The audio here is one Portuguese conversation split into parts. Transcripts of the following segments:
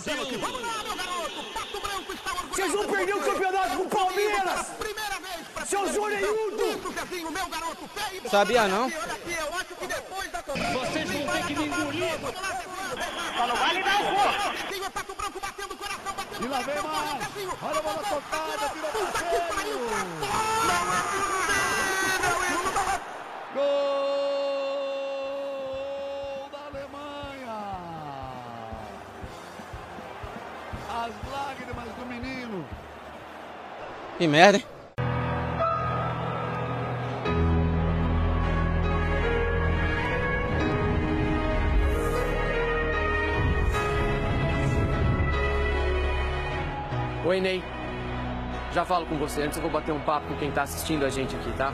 Brasil. Vamos lá, meu garoto. Pato Branco está orgulhoso. Vocês vão perder o campeonato com o Palmeiras. Primeira vez pra Seu Zezinho, meu garoto. Pé e bola. Sabia não? Olha aqui, eu acho que depois da cobrança... Vocês vão ter que me engolir. Vamos lá, não Pato Branco batendo o coração, batendo o coração. Olha a bola tocada, Puta que pariu. Não é possível. Lágrimas do menino. Que merda, hein? Oi, Ney. Já falo com você. Antes eu vou bater um papo com quem tá assistindo a gente aqui, tá?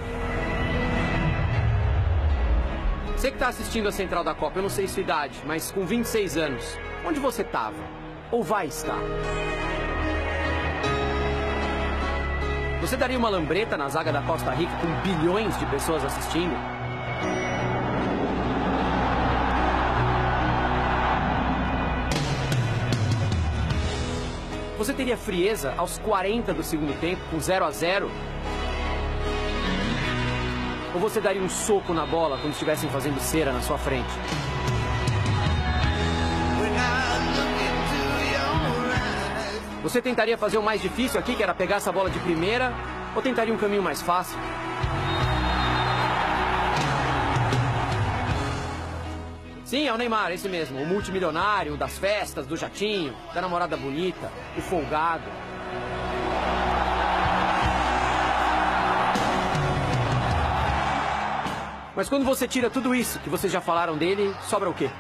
Você que tá assistindo a Central da Copa, eu não sei sua idade, mas com 26 anos, onde você tava? Ou vai estar? Você daria uma lambreta na zaga da Costa Rica com bilhões de pessoas assistindo? Você teria frieza aos 40 do segundo tempo, com 0 a 0? Ou você daria um soco na bola quando estivessem fazendo cera na sua frente? Você tentaria fazer o mais difícil aqui, que era pegar essa bola de primeira, ou tentaria um caminho mais fácil? Sim, é o Neymar, esse mesmo. O multimilionário, o das festas, do jatinho, da namorada bonita, o folgado. Mas quando você tira tudo isso que vocês já falaram dele, sobra o quê?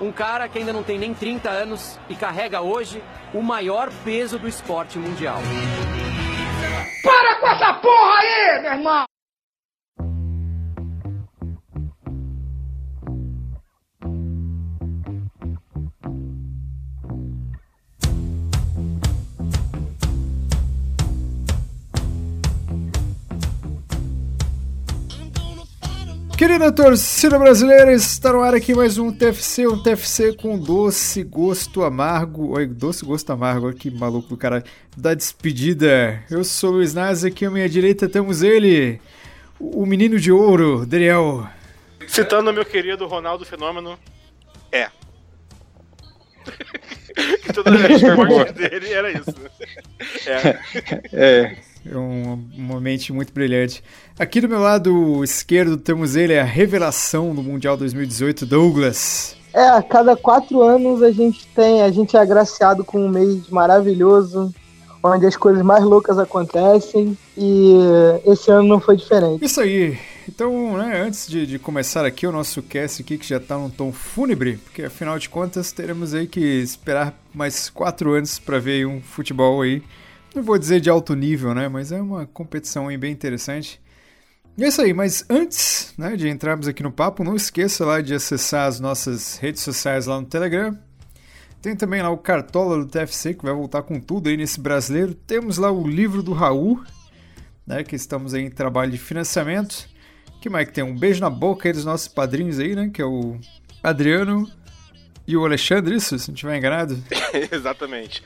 Um cara que ainda não tem nem 30 anos e carrega hoje o maior peso do esporte mundial. Para com essa porra aí, meu irmão! Querida torcida brasileira, está no ar aqui mais um TFC, um TFC com doce gosto amargo. Oi, doce gosto amargo, olha que maluco do cara. Da despedida. Eu sou o Luiz Nazi, aqui à minha direita temos ele, o menino de ouro, Daniel. Citando meu querido Ronaldo Fenômeno, é. que todas as respostas dele era isso. É. É, É um, uma mente muito brilhante. Aqui do meu lado esquerdo temos ele, a revelação do Mundial 2018, Douglas. É, a cada quatro anos a gente tem, a gente é agraciado com um mês maravilhoso, onde as coisas mais loucas acontecem e esse ano não foi diferente. Isso aí. Então, né, antes de, de começar aqui o nosso cast aqui, que já tá num tom fúnebre, porque afinal de contas teremos aí que esperar mais quatro anos para ver um futebol aí. Não vou dizer de alto nível, né, mas é uma competição bem interessante. E é isso aí, mas antes né, de entrarmos aqui no papo, não esqueça lá de acessar as nossas redes sociais lá no Telegram. Tem também lá o Cartola do TFC, que vai voltar com tudo aí nesse brasileiro. Temos lá o livro do Raul, né, que estamos aí em trabalho de financiamento. Que mais que tem? Um beijo na boca aí dos nossos padrinhos aí, né? Que é o Adriano e o Alexandre, isso? Se não estiver enganado. Exatamente.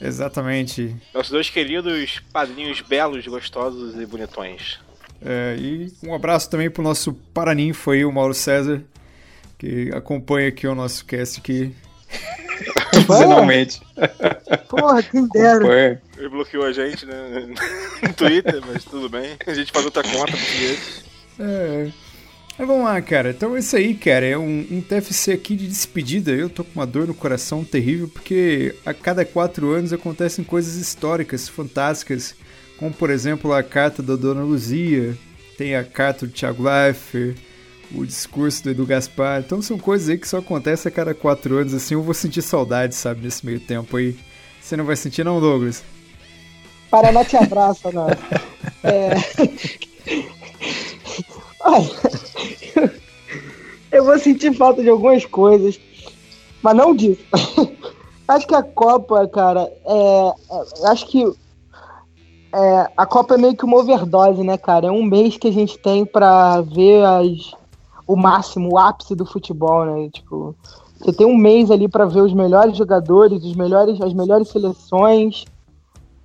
Exatamente. Nossos dois queridos padrinhos belos, gostosos e bonitões. É, e um abraço também pro nosso paraninfo aí, o Mauro César, que acompanha aqui o nosso cast aqui. finalmente. Porra, quem dera. Foi. Ele bloqueou a gente né, no Twitter, mas tudo bem. A gente faz outra conta por eles. É. Mas vamos lá, cara. Então é isso aí, cara. É um, um TFC aqui de despedida. Eu tô com uma dor no coração terrível, porque a cada quatro anos acontecem coisas históricas, fantásticas. Como, por exemplo, a carta da Dona Luzia, tem a carta do Thiago Leifert, o discurso do Edu Gaspar. Então são coisas aí que só acontecem a cada quatro anos, assim. Eu vou sentir saudade, sabe, nesse meio tempo aí. Você não vai sentir, não, Douglas? Paraná te abraça, não. É... Olha, eu vou sentir falta de algumas coisas, mas não disso. acho que a Copa, cara, é, é- acho que é, a Copa é meio que uma overdose, né, cara? É um mês que a gente tem pra ver as, o máximo, o ápice do futebol, né? Tipo, Você tem um mês ali para ver os melhores jogadores, os melhores, as melhores seleções.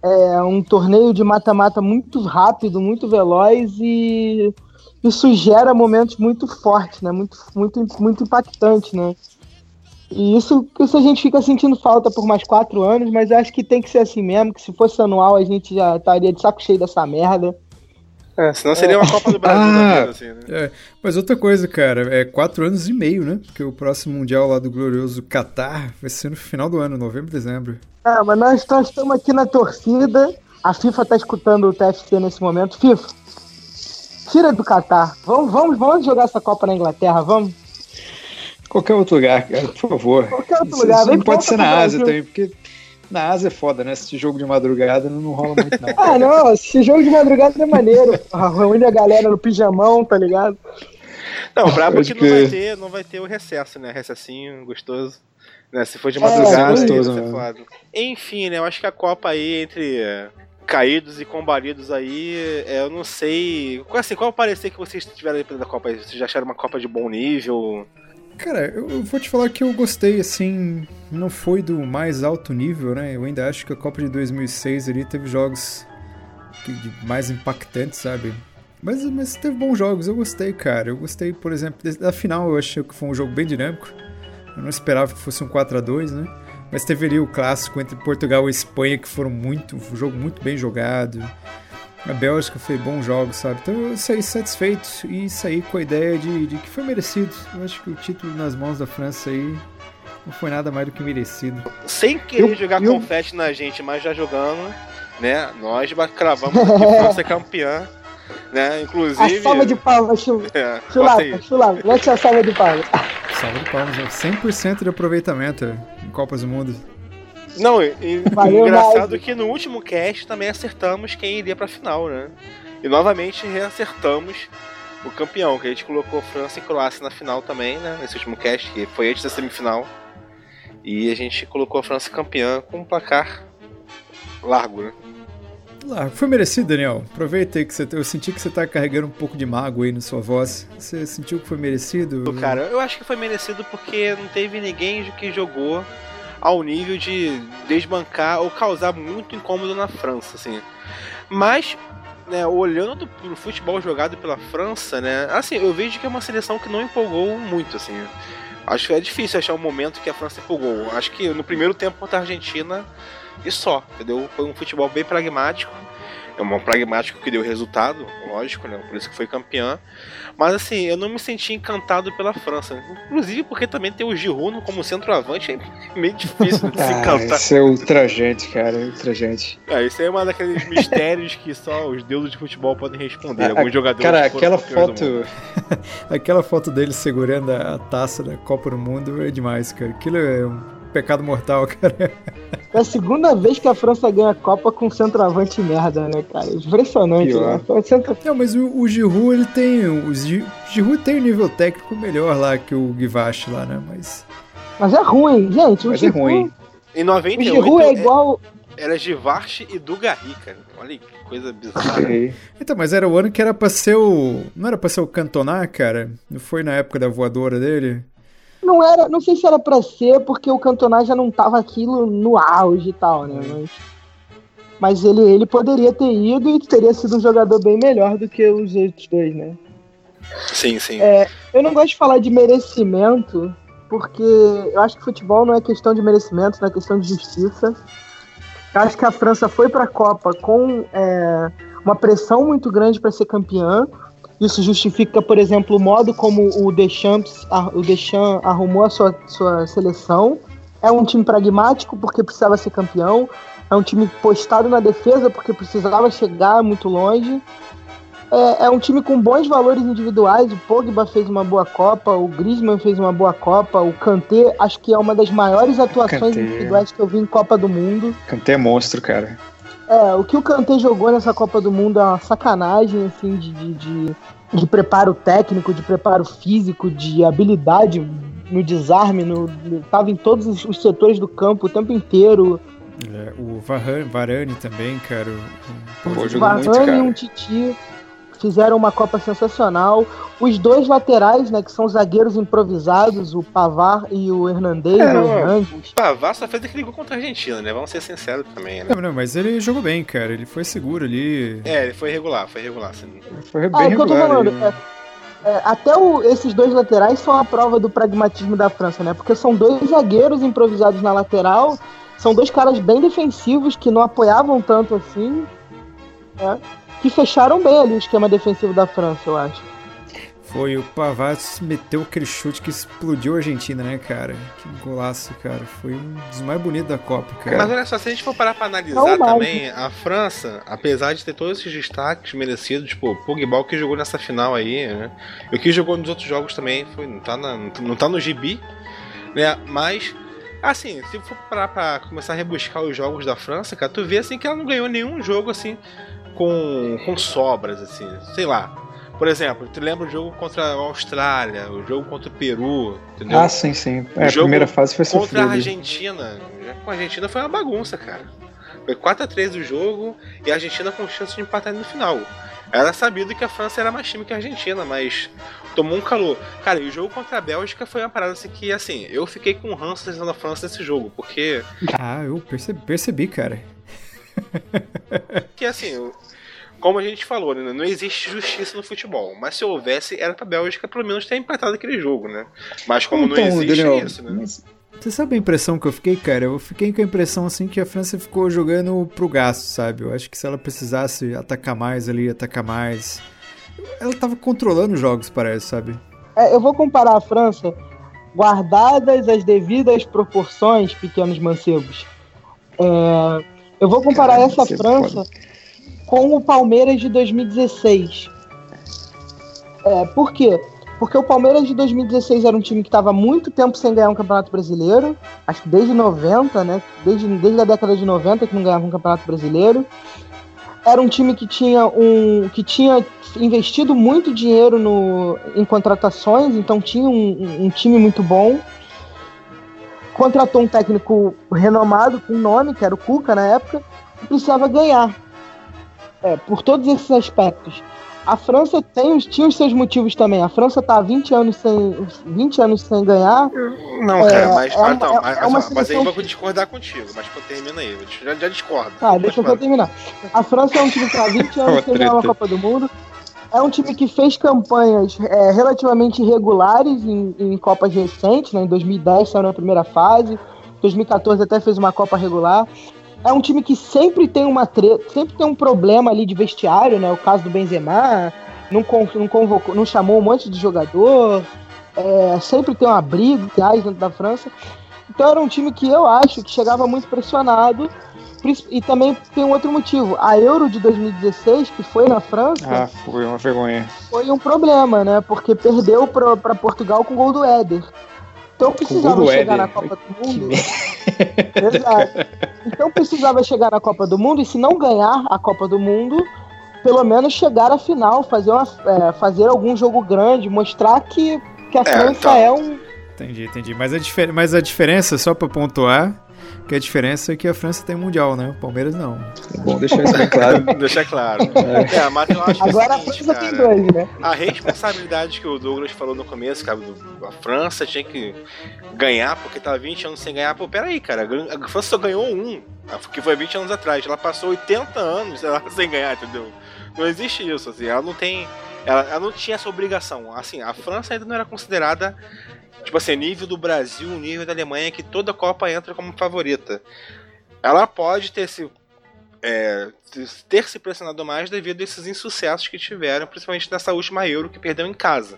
É um torneio de mata-mata muito rápido, muito veloz e isso gera momentos muito fortes, né? Muito, muito, muito impactantes, né? E isso, isso a gente fica sentindo falta por mais quatro anos, mas acho que tem que ser assim mesmo, que se fosse anual a gente já estaria de saco cheio dessa merda. É, senão seria uma Copa do Brasil Ah. da vida, assim, né? É, mas outra coisa, cara, é quatro anos e meio, né? Porque o próximo Mundial lá do glorioso Qatar vai ser no final do ano, novembro, dezembro. É, mas nós, nós estamos aqui na torcida. A FIFA tá escutando o TFC nesse momento. FIFA, tira do Catar. Vamos, vamos, vamos jogar essa Copa na Inglaterra, vamos? Qualquer outro lugar, cara, por favor. Qualquer outro Isso- lugar, isso vem não pode ser na Ásia Brasil. também, porque na Ásia é foda, né? Esse jogo de madrugada não, não rola muito, não. Ah, não, esse jogo de madrugada é maneiro. Reúne a galera no pijamão, tá ligado? Não, brabo Pode que não vai, ter, não vai ter o recesso, né? Recessinho, gostoso. Né? Se for de É, madrugada, aí gostoso, vai ser mano. foda. Enfim, né? Eu acho que a Copa aí, entre é, caídos e combalidos aí, é, eu não sei. Assim, qual o parecer que vocês tiveram aí da Copa? Vocês já acharam uma Copa de bom nível? Cara, eu, vou te falar que eu gostei, assim, não foi do mais alto nível, né? Eu ainda acho que a Copa de 2006 ali teve jogos mais impactantes, sabe? Mas, mas teve bons jogos, eu gostei, cara. Eu gostei, por exemplo, da final, eu achei que foi um jogo bem dinâmico. Eu não esperava que fosse um 4 a 2 né? Mas teve ali o clássico entre Portugal e Espanha, que foram muito, um jogo muito bem jogado. A Bélgica foi bons jogos, sabe? Então eu saí satisfeito e saí com a ideia de, de que foi merecido. Eu acho que o título nas mãos da França aí não foi nada mais do que merecido. Sem querer Eu- jogar eu- confete na gente, mas já jogando, né? Nós cravamos que França é campeã, né? A Inclusive. salva de palmas, Chu- É, Chulapa. Chulapa. Mete a salva de palmas. Salva de palmas, né? 100% de aproveitamento em Copas do Mundo. Não, e, Valeu, engraçado Nike. que no último cast também acertamos quem iria pra final, né? E novamente reacertamos o campeão, que a gente colocou França e Croácia na final também, né? Nesse último cast, que foi antes da semifinal. E a gente colocou a França campeã com um placar largo, né? Lá, foi merecido, Daniel. Aproveita aí que você, eu senti que você tá carregando um pouco de mago aí na sua voz. Você sentiu que foi merecido? Cara, eu acho que foi merecido porque não teve ninguém que jogou ao nível de desbancar ou causar muito incômodo na França, assim. Mas, né, olhando pro futebol jogado pela França, né, assim, eu vejo que é uma seleção que não empolgou muito, assim. Acho que é difícil achar um momento que a França empolgou. Acho que no primeiro tempo contra a Argentina e só, entendeu? Foi um futebol bem pragmático. É um pragmático que deu resultado, lógico, né? Por isso que foi campeã. Mas assim, eu não me senti encantado pela França. Inclusive porque também tem o Giroud como centroavante, é meio difícil de se encantar. é ultrajante, cara, ultrajante. É, isso aí é uma daqueles mistérios que só os deuses de futebol podem responder. A- Alguns jogadores Cara, foram aquela foto. aquela foto dele segurando a, a taça da Copa do Mundo é demais, cara. Aquilo é um pecado mortal, cara. É a segunda vez que a França ganha a Copa com centroavante merda, né, cara? Impressionante, Pior. né? Centro- Não, mas o, o Giroud, ele tem. O Gi- Giroud tem um nível técnico melhor lá que o Guivache lá, né? Mas. Mas é ruim, gente. Mas o é Giroud- ruim. Em O 98 Giroud é igual. era Givarche e Dugarry, cara. Olha que coisa bizarra. Então, mas era o ano que era pra ser o. Não era pra ser o Cantona, cara? Não foi na época da voadora dele? Não era, não sei se era pra ser, porque o Cantona já não tava aquilo no auge e tal, né? Mas, mas ele, ele poderia ter ido e teria sido um jogador bem melhor do que os outros dois, né? Sim, sim. Eu não gosto de falar de merecimento, porque eu acho que futebol não é questão de merecimento, não é questão de justiça. Eu acho que a França foi para a Copa com é, uma pressão muito grande para ser campeã. Isso justifica, por exemplo, o modo como o Deschamps, o Deschamps arrumou a sua, sua seleção. É um time pragmático porque precisava ser campeão. É um time postado na defesa porque precisava chegar muito longe. É, é um time com bons valores individuais. O Pogba fez uma boa Copa, o Griezmann fez uma boa Copa, o Kanté acho que é uma das maiores atuações Kanté. individuais que eu vi em Copa do Mundo. Kanté é monstro, cara. É, o que o Kanté jogou nessa Copa do Mundo é uma sacanagem, assim, de, de, de, de preparo técnico, de preparo físico, de habilidade no desarme, no, no- tava em todos os, os setores do campo o tempo inteiro. É, o Varane, Varane também, cara. o- Pô, o jogou muito, Varane e cara. um Titi fizeram uma Copa sensacional. Os dois laterais, né, que são zagueiros improvisados, o Pavar e o Hernandez, É, o ó, Hernandes. o Pavar só fez aquele gol contra a Argentina, né? Vamos ser sinceros também, né? Não, não, mas ele jogou bem, cara. Ele foi seguro ali. É, ele foi irregular, foi irregular. Assim. Foi Ah, bem é o que eu tô regular. falando. ele- é- é, até o- esses dois laterais são a prova do pragmatismo da França, né? Porque são dois zagueiros improvisados na lateral, são dois caras bem defensivos que não apoiavam tanto assim, né? Que fecharam bem ali o esquema defensivo da França, eu acho. Foi o Pavard meteu aquele chute que explodiu a Argentina, né, cara? Que golaço, cara. Foi um dos mais bonitos da Copa, cara. Mas olha só, se a gente for parar pra analisar Não mais. também, a França, apesar de ter todos esses destaques merecidos, tipo, o Pogba o que jogou nessa final aí, né? E o que jogou nos outros jogos também, foi, não, tá na- não tá no gibi, né? Mas, assim, se for parar pra começar a rebuscar os jogos da França, cara, tu vê assim que ela não ganhou nenhum jogo assim com, com sobras, assim, sei lá. Por exemplo, tu lembra o jogo contra a Austrália, o jogo contra o Peru, entendeu? Ah, sim, sim. É, O a primeira fase foi Contra a. Argentina, com a Argentina foi uma bagunça, cara. Foi 4x3 o jogo e a Argentina com chance de empatar no final. Era sabido que a França era mais time que a Argentina, mas tomou um calor. Cara, e o jogo contra a Bélgica foi uma parada assim que, assim, eu fiquei com ranço da França nesse jogo, porque, Ah, eu percebi, percebi, cara. que assim, como a gente falou, né, não existe justiça no futebol, mas se houvesse, era pra Bélgica pelo menos ter empatado aquele jogo, né? Mas como não existe, Então, Daniel, é isso, né? mas- Você sabe a impressão que eu fiquei, cara? Eu fiquei com a impressão, assim, que a França ficou jogando pro gasto, sabe? Eu acho que se ela precisasse atacar mais ali, atacar mais... Ela tava controlando os jogos, parece, sabe? É, eu vou comparar a França, guardadas as devidas proporções, pequenos mancebos. É, eu vou comparar Caralho, essa você França com o Palmeiras de 2016. É, por quê? Porque o Palmeiras de 2016 era um time que estava muito tempo sem ganhar um campeonato brasileiro. Acho que desde 90, né? Desde, desde a década de 90 que não ganhava um campeonato brasileiro. Era um time que tinha um. que tinha investido muito dinheiro no, em contratações, então tinha um, um time muito bom. Contratou um técnico renomado, com nome, que era o Cuca na época, e precisava ganhar. É, por todos esses aspectos. A França tem, os- tinha os seus motivos também. A França está há 20 anos sem, 20 anos sem ganhar. Não, É, cara, mas, é uma- é- mas, é mas aí eu vou discordar contigo, mas pô, termina aí, eu já, já discordo. Tá, deixa eu só terminar. A França é um time que está há 20 anos sem ganhar uma. Copa do Mundo. É um time que fez campanhas é, relativamente irregulares em, em Copas recentes, né? Em 2010 saiu na primeira fase, 2014 até fez uma Copa regular. É um time que sempre tem uma sempre tem um problema ali de vestiário, né? O caso do Benzema, não, não convocou, não chamou um monte de jogador, é, sempre tem uma briga reais dentro da França. Então era um time que eu acho que chegava muito pressionado. E também tem um outro motivo. A Euro de 2016, que foi na França, Ah, foi uma vergonha. foi um problema, né? Porque perdeu pra, pra Portugal com o gol do Éder. Então precisava chegar Éder. na Copa do Mundo. Exato. Então precisava chegar na Copa do Mundo e se não ganhar a Copa do Mundo, pelo menos chegar à final, fazer, uma, é, fazer algum jogo grande, mostrar que, que a França então. é um. Entendi, entendi. Mas a, difer- mas a diferença, só pra pontuar, que a diferença é que a França tem Mundial, né? O Palmeiras não. É bom deixar isso bem claro. Deixar claro. É, mas eu acho que é o Agora a seguinte, França tem cara, dois, né? A responsabilidade que o Douglas falou no começo, cara, a França tinha que ganhar porque tá 20 anos sem ganhar. Pô, peraí, cara, a França só ganhou um, que foi 20 anos atrás. Ela passou 80 anos sem ganhar, entendeu? Não existe isso, assim, ela não tem. Ela, ela não tinha essa obrigação. Assim, a França ainda não era considerada, tipo assim, nível do Brasil, nível da Alemanha, que toda Copa entra como favorita. Ela pode ter se é, ter se pressionado mais devido a esses insucessos que tiveram, principalmente nessa última Euro que perdeu em casa.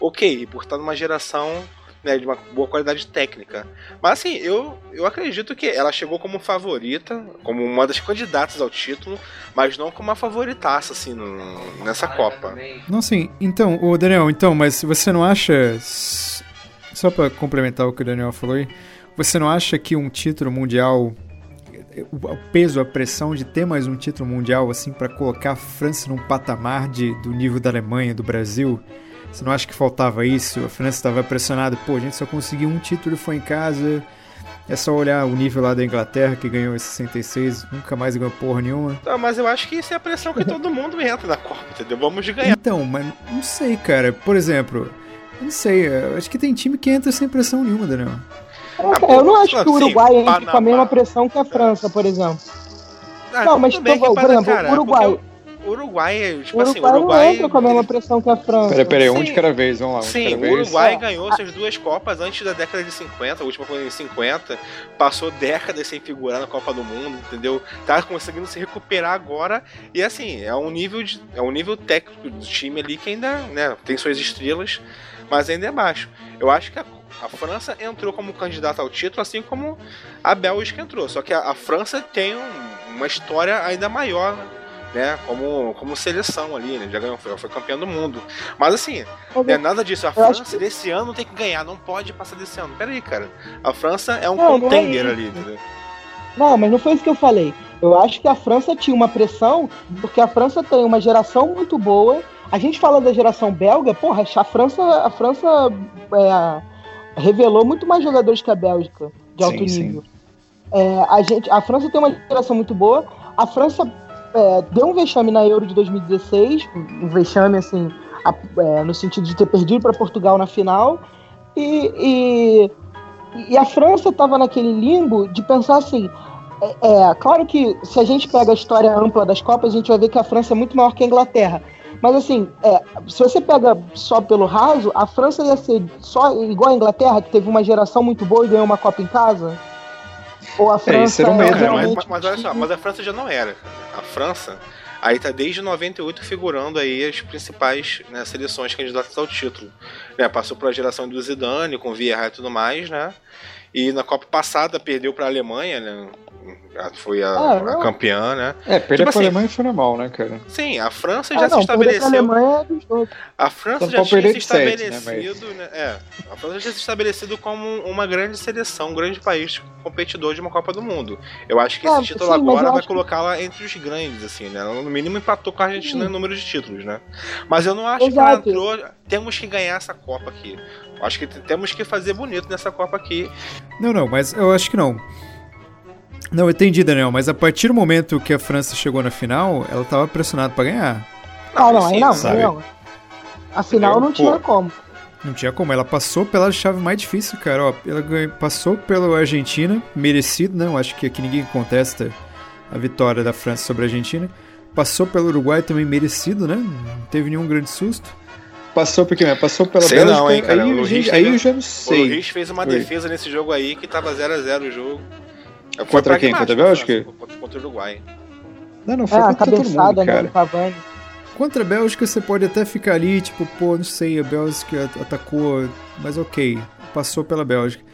Ok, por estar numa geração né, de uma boa qualidade técnica. Mas assim, eu, eu acredito que ela chegou como favorita, como uma das candidatas ao título, mas não como uma favoritaça assim no- nessa Copa. Não, sim. Então, o Daniel, então, mas você não acha. Só pra complementar o que o Daniel falou aí, você não acha que um título mundial. O peso, a pressão de ter mais um título mundial, assim, pra colocar a França num patamar de, do nível da Alemanha, do Brasil, você não acha que faltava isso? A França estava pressionada, pô, a gente só conseguiu um título e foi em casa. É só olhar o nível lá da Inglaterra, que ganhou em 66, nunca mais ganhou porra nenhuma. Tá, mas eu acho que isso é a pressão que todo mundo entra na Copa, entendeu? Vamos de ganhar. Então, mas não sei, cara. Por exemplo, não sei, eu acho que tem time que entra sem pressão nenhuma, Daniel. É, pô, eu não acho que o sim, Uruguai entre com a Panamá. mesma pressão que a França, por exemplo. Ah, Não, mas bem por exemplo, cara, o Uruguai. O Uruguai, é, tipo O assim, o Uruguai não Uruguai. entra com a mesma pressão que a França. Peraí, peraí, um Sim. de cada vez, vamos lá, um Sim, o vez. Uruguai É. ganhou suas duas Copas antes da década de 50, a última foi em 50, passou décadas sem figurar na Copa do Mundo, entendeu? Tá conseguindo se recuperar agora e assim, é um nível de, é um nível técnico do time ali que ainda, né, tem suas estrelas, mas ainda é baixo. Eu acho que a, a França entrou como candidata ao título, assim como a Bélgica entrou, só que a, a França tem um- uma história ainda maior, né, como, como seleção ali, né, já ganhou, foi, foi campeão do mundo. Mas assim, não é nada disso. A França desse ano tem que ganhar, não pode passar desse ano. Pera aí, cara. A França é um Não, não é contender ali, entendeu? Não, mas não foi isso que eu falei. Eu acho que a França tinha uma pressão, porque a França tem uma geração muito boa. A gente fala da geração belga, porra, a França, a França é, revelou muito mais jogadores que a Bélgica de alto Sim, sim. nível. É, a, gente, a França tem uma geração muito boa. A França é, deu um vexame na Euro de 2016, um vexame assim, a- é, no sentido de ter perdido para Portugal na final. E, e, e a França estava naquele limbo de pensar assim. É, é, claro que se a gente pega a história ampla das Copas, a gente vai ver que a França é muito maior que a Inglaterra. Mas assim, é, se você pega só pelo raso, a França ia ser só igual a Inglaterra, que teve uma geração muito boa e ganhou uma Copa em casa? Ou a França era o é medo, Cara, mas, mas- mas olha só, mas a França já não era. A França, aí tá desde 98 figurando aí as principais né, seleções candidatas ao título. Né, passou pela geração do Zidane, com Vieira e tudo mais, né? E na Copa passada perdeu pra Alemanha, né? Foi a, Ah, a campeã, né? É, perder Tipo pra assim- Alemanha foi normal, né, cara? Sim, a França Ah, já não, se estabeleceu. Alemanha é dos outros. A França Só já tinha se sete, né, estabelecido, né? É, a França já tinha se estabelecido como uma grande seleção, um grande país competidor de uma Copa do Mundo. Eu acho que Ah, esse título sim, mas agora vai acho que- colocá-la entre os grandes, assim, né? Ela, no mínimo empatou com a Argentina Sim. em número de títulos, né? Mas eu não acho Exato. que ela entrou. Temos que ganhar essa Copa aqui. Eu Acho que temos que fazer bonito nessa Copa aqui. Não, não, mas eu acho que não. Não, eu entendi, Daniel, mas a partir do momento que a França chegou na final, ela tava pressionada pra ganhar. Ah, não, assim, aí não, sabe? não. Afinal, Entendeu? não tinha como. Não tinha como, ela passou pela chave mais difícil, cara. Ó, ela ganhou- passou pela Argentina, merecido, não, acho que aqui ninguém contesta a vitória da França sobre a Argentina. Passou pelo Uruguai também merecido, né? Não teve nenhum grande susto. Passou porque passou pela Sei Bélgica, não, hein, cara. aí, O eu- Luiz aí eu já não O sei. Luiz fez uma Oi. defesa nesse jogo aí que tava 0x0 o jogo. Contra quem? pragmático, Contra a Bélgica? Contra, contra o Uruguai. Não, não, É, foi a contra todo cabeçada mundo, né, cara. Cavani. Contra a Bélgica você pode até ficar ali, tipo, pô, não sei, a Bélgica at- atacou, mas ok, passou pela Bélgica.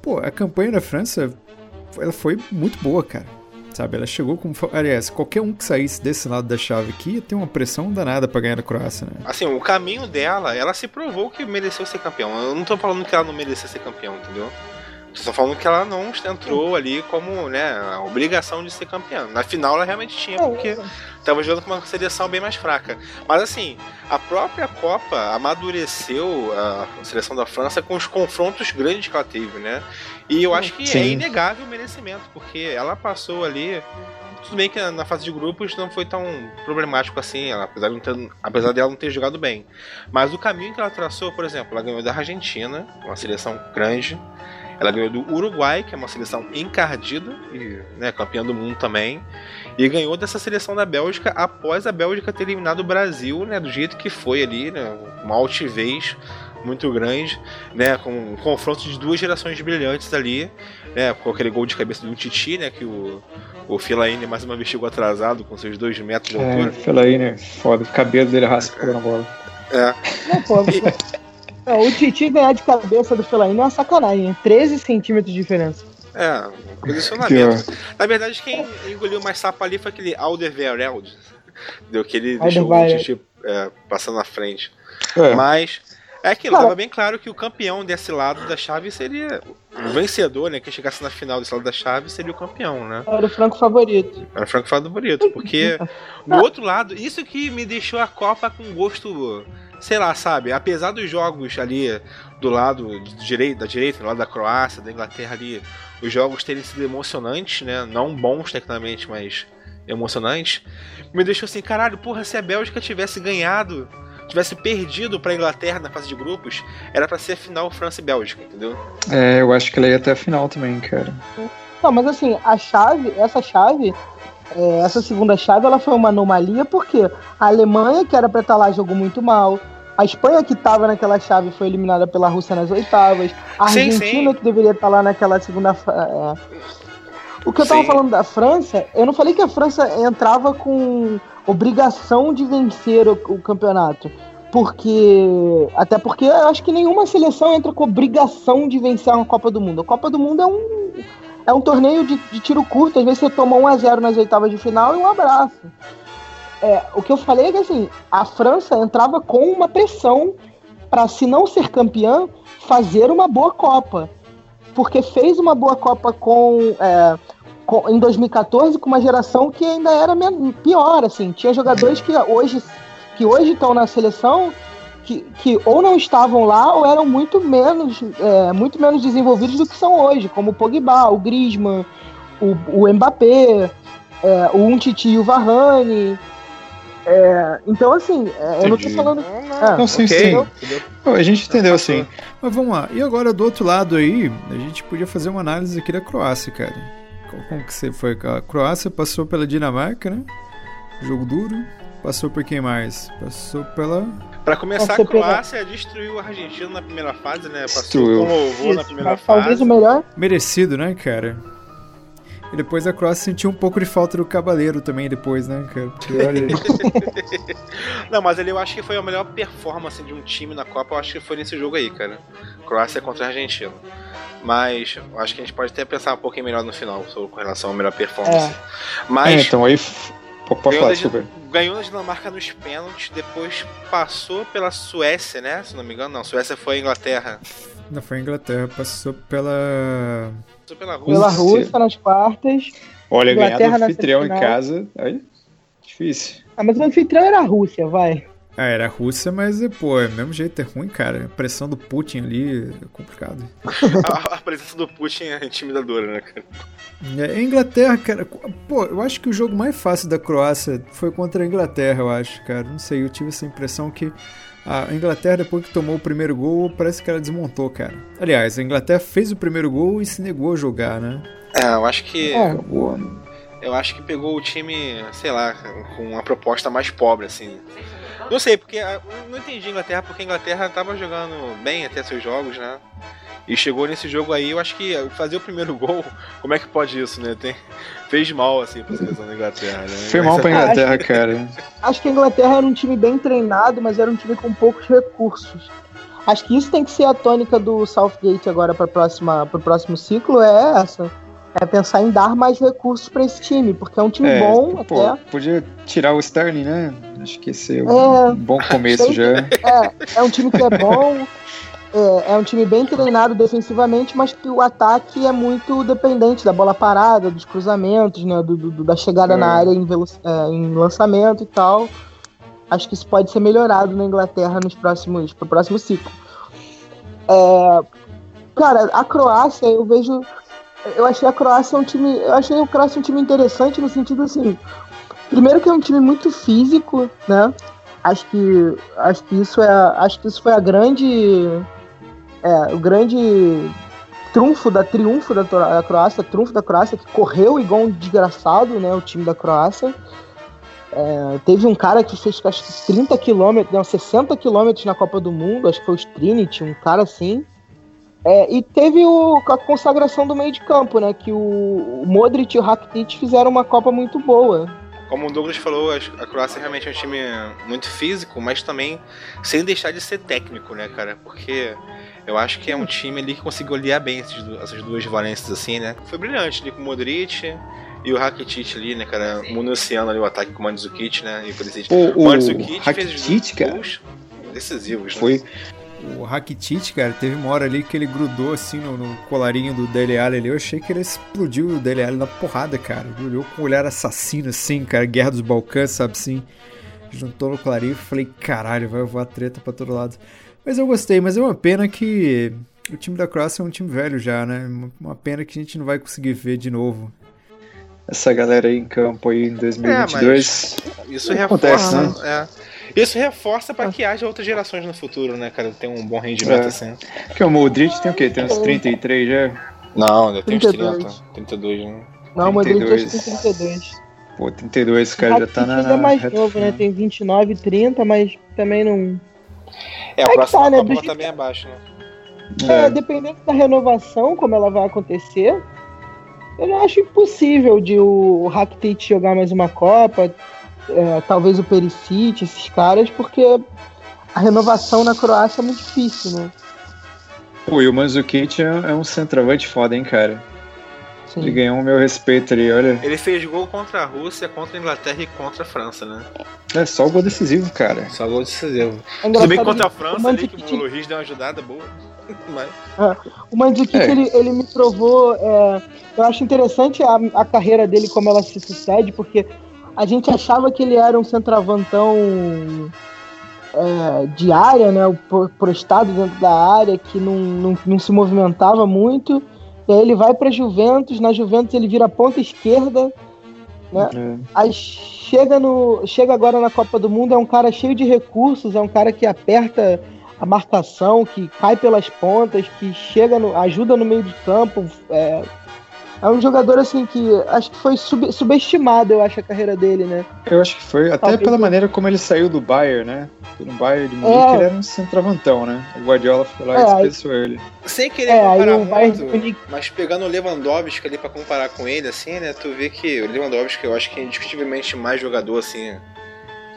Pô, a campanha da França, ela foi muito boa, cara. Sabe, ela chegou com. Aliás, qualquer um que saísse desse lado da chave aqui ia ter uma pressão danada pra ganhar da Croácia, né? Assim, o caminho dela, ela se provou que mereceu ser campeão. Eu não tô falando que ela não merecia ser campeão, entendeu? Estou falando que ela não entrou ali como, né, a obrigação de ser campeã. Na final ela realmente tinha, porque tava jogando com uma seleção bem mais fraca. Mas assim, a própria Copa amadureceu a seleção da França com os confrontos grandes que ela teve, né? E eu acho que é Sim. inegável o merecimento, porque ela passou ali. Tudo bem que na fase de grupos não foi tão problemático assim, ela, apesar, de não ter, apesar dela não ter jogado bem. Mas o caminho que ela traçou, por exemplo, ela ganhou da Argentina, uma seleção grande. Ela ganhou do Uruguai, que é uma seleção encardida e né, campeã do mundo também. E ganhou dessa seleção da Bélgica após a Bélgica ter eliminado o Brasil, né, do jeito que foi ali, né, uma altivez muito grande, né, com um confronto de duas gerações brilhantes ali, né, com aquele gol de cabeça do Titi, né, que o, o Fellaini mais uma vez chegou atrasado com seus dois metros de É, altura. Fellaini, foda, o cabelo dele raspou na bola. É. Não, pô, não, o Titi ganhar de cabeça do Fellaini é uma sacanagem. 13 centímetros de diferença. É, posicionamento. Na verdade, quem engoliu mais sapo ali foi aquele Alderweireld. Deu que ele deixou o. Titi é, passando na frente. É, Mas é aquilo, Cara- tava bem claro que o campeão desse lado da chave seria. O vencedor, né? Quem chegasse na final desse lado da chave seria o campeão, né? Era o franco favorito. Era o Franco Favorito, porque no outro lado, isso que me deixou a Copa com gosto sei lá, sabe? Apesar dos jogos ali do lado direito, da direita, do lado da Croácia, da Inglaterra ali, os jogos terem sido emocionantes, né? Não bons tecnicamente, mas emocionantes. Me deixou assim, caralho, porra, se a Bélgica tivesse ganhado, tivesse perdido pra Inglaterra na fase de grupos, era para ser a final França e Bélgica, entendeu? É, eu acho que ela ia até a final também, cara. Não, mas assim, a chave, essa chave, é, essa segunda chave, ela foi uma anomalia porque a Alemanha, que era pra estar lá, jogou muito mal. A Espanha, que estava naquela chave, foi eliminada pela Rússia nas oitavas. A Sim, Argentina, sim. que deveria estar lá naquela segunda. é. O que eu tava Sim. falando da França, eu não falei que a França entrava com obrigação de vencer o, o campeonato. Porque. Até porque eu acho que nenhuma seleção entra com obrigação de vencer uma Copa do Mundo. A Copa do Mundo é um. É um torneio de, de tiro curto, às vezes você toma 1x0 nas oitavas de final e um abraço. É, o que eu falei é que assim, a França entrava com uma pressão para, se não ser campeã, fazer uma boa Copa. Porque fez uma boa Copa com, é, com- em 2014 com uma geração que ainda era pior, assim. Tinha jogadores que hoje que hoje estão na seleção que, que ou não estavam lá ou eram muito menos, é, muito menos desenvolvidos do que são hoje, como o Pogba, o Griezmann, o, o Mbappé, é, o Umtiti e o Varane. É, então, assim, é, eu não tô falando. É, Não, sim, ok. sim. Pô, a gente entendeu assim. Mas vamos lá. E agora do outro lado aí, a gente podia fazer uma análise aqui da Croácia, cara. Como- Como que você foi? A Croácia passou pela Dinamarca, né? Jogo duro. Passou por quem mais? Passou pela. Pra começar, a Croácia destruiu a Argentina na primeira fase, né? Passou Destruiu. com louvor na primeira mas talvez fase. o melhor. Merecido, né, cara? E depois a Croácia sentiu um pouco de falta do Cavaleiro também depois, né, cara? Não, mas ali eu acho que foi a melhor performance de um time na Copa, eu acho que foi nesse jogo aí, cara. Croácia contra a Argentina. Mas eu acho que a gente pode até pensar um pouquinho melhor no final sobre, com relação à melhor performance. É. Mas É, então aí. Pode ganhou, falar, da Dinamarca nos pênaltis, depois passou pela Suécia, né? Se não me engano, não. Suécia foi a Inglaterra. Não foi a Inglaterra, passou pela. Passou pela Rússia. Pela Rússia. Nas quartas. Olha, ganhar Inglaterra do na anfitrião em casa. Aí. Difícil. Ah, mas o anfitrião era a Rússia, vai. Ah, era a Rússia, mas, pô, é do mesmo jeito, é ruim, cara. A pressão do Putin ali é complicado. A, a presença do Putin é intimidadora, né, cara? É, a Inglaterra, cara, pô, eu acho que o jogo mais fácil da Croácia foi contra a Inglaterra, eu acho, cara. Não sei, eu tive essa impressão que a Inglaterra, depois que tomou o primeiro gol, parece que ela desmontou, cara. Aliás, a Inglaterra fez o primeiro gol e se negou a jogar, né? É, eu acho que. É. Acabou. Eu acho que pegou o time, sei lá, com uma proposta mais pobre, assim. Não sei, porque ah, eu não entendi a Inglaterra, porque a Inglaterra tava jogando bem até seus jogos, né? E chegou nesse jogo aí, eu acho que fazer o primeiro gol, como é que pode isso, né? Tem, fez mal, assim, pra seleção da Inglaterra, né? Foi mal pra Ah, Inglaterra, cara. Acho que a Inglaterra era um time bem treinado, mas era um time com poucos recursos. Acho que isso tem que ser a tônica do Southgate agora para o próximo ciclo, é essa. É pensar em dar mais recursos para esse time, porque é um time É, bom pô, até. podia tirar o Sterling, né? Acho que esse é um É. bom começo já. É, é um time que é bom, é, é um time bem treinado defensivamente, mas que o ataque é muito dependente da bola parada, dos cruzamentos, né, do, do- da chegada É. na área em, é, em lançamento e tal. Acho que isso pode ser melhorado na Inglaterra nos próximos, pro próximo ciclo. É, cara, a Croácia, eu vejo. Eu achei a Croácia um time. Eu achei a Croácia um time interessante no sentido assim. Primeiro que é um time muito físico, né? Acho que acho que isso é acho que isso foi a grande é, o grande trunfo da triunfo da, da Croácia, trunfo da Croácia que correu igual um desgraçado, né, o time da Croácia. É, teve um cara que fez acho que 30 quilômetros, não, 60 quilômetros na Copa do Mundo, acho que foi o Trinity, um cara assim. É, e teve o, a consagração do meio de campo, né? Que o, o Modric e o Rakitic fizeram uma Copa muito boa. Como o Douglas falou, a Croácia realmente é um time muito físico, mas também sem deixar de ser técnico, né, cara? Porque eu acho que é um time ali que conseguiu aliar bem esses essas duas valências, assim, né? Foi brilhante ali com o Modric e o Rakitic ali, né, cara? Municiando ali o ataque com o Mandzukic, né? E o Perisic. O, O Mandzukic fez os cara, gols decisivos, né? foi. O Rakitic, cara, teve uma hora ali que ele grudou assim no, no colarinho do Dele Alli ali. Eu achei que ele explodiu o Dele Alli na porrada, cara. Ele olhou com um olhar assassino assim, cara. Guerra dos Balcãs, sabe assim? juntou no Clarife, falei, caralho, vai voar treta pra todo lado. Mas eu gostei, mas é uma pena que o time da Croácia é um time velho já, né? Uma pena que a gente não vai conseguir ver de novo. Essa galera aí em campo aí em 2022. Isso Acontece, reforça, é. Isso reforça pra que haja outras gerações no futuro, né, cara? Ter um bom rendimento É. assim. Porque o Modric tem o quê? Tem uns 33 já? Não, ainda tem uns 32. 30, 32, né? Não, o Modric acho que 32. tem 32. Pô, 32, cara, já tá na. ainda é mais novo, né? Tem 29, 30, mas também não. É, a que próxima tá, né, Copa também é abaixo, né? É, É. dependendo da renovação, como ela vai acontecer, eu não acho impossível de o Rakitic jogar mais uma Copa, é, talvez o Perisic, esses caras, porque a renovação na Croácia é muito difícil, né? Pô, e o Mandzukic é, é um centroavante foda, hein, cara. Sim. Ele ganhou o meu respeito ali, olha. Ele fez gol contra a Rússia, contra a Inglaterra e contra a França, né? É só o gol decisivo, cara. Só gol decisivo. É Tudo bem contra a que França o ali, que o Loris deu uma ajudada boa. Mas... O Mandzukic, É. ele, ele me provou. é, eu acho interessante a, a carreira dele, como ela se sucede, porque a gente achava que ele era um centroavantão é, de área, né? pro- Prostado dentro da área, que não, não, não se movimentava muito. E aí ele vai para Juventus, na Juventus ele vira ponta esquerda. Né? É. Aí chega, no, chega agora na Copa do Mundo, é um cara cheio de recursos, é um cara que aperta a marcação, que cai pelas pontas, que chega no, ajuda no meio de campo. É, é um jogador assim que acho que foi sub- subestimado, eu acho, a carreira dele, né? Eu acho que foi, até Talvez pela maneira como ele saiu do Bayern, né? No Bayern de Munique É. ele era um centroavantão, né? O Guardiola foi lá É, e aí- dispensou ele. Sem querer É, aí comparar Bayern muito, Munique- mas pegando o Lewandowski ali pra comparar com ele, assim, né? Tu vê que o Lewandowski eu acho que é indiscutivelmente mais jogador, assim,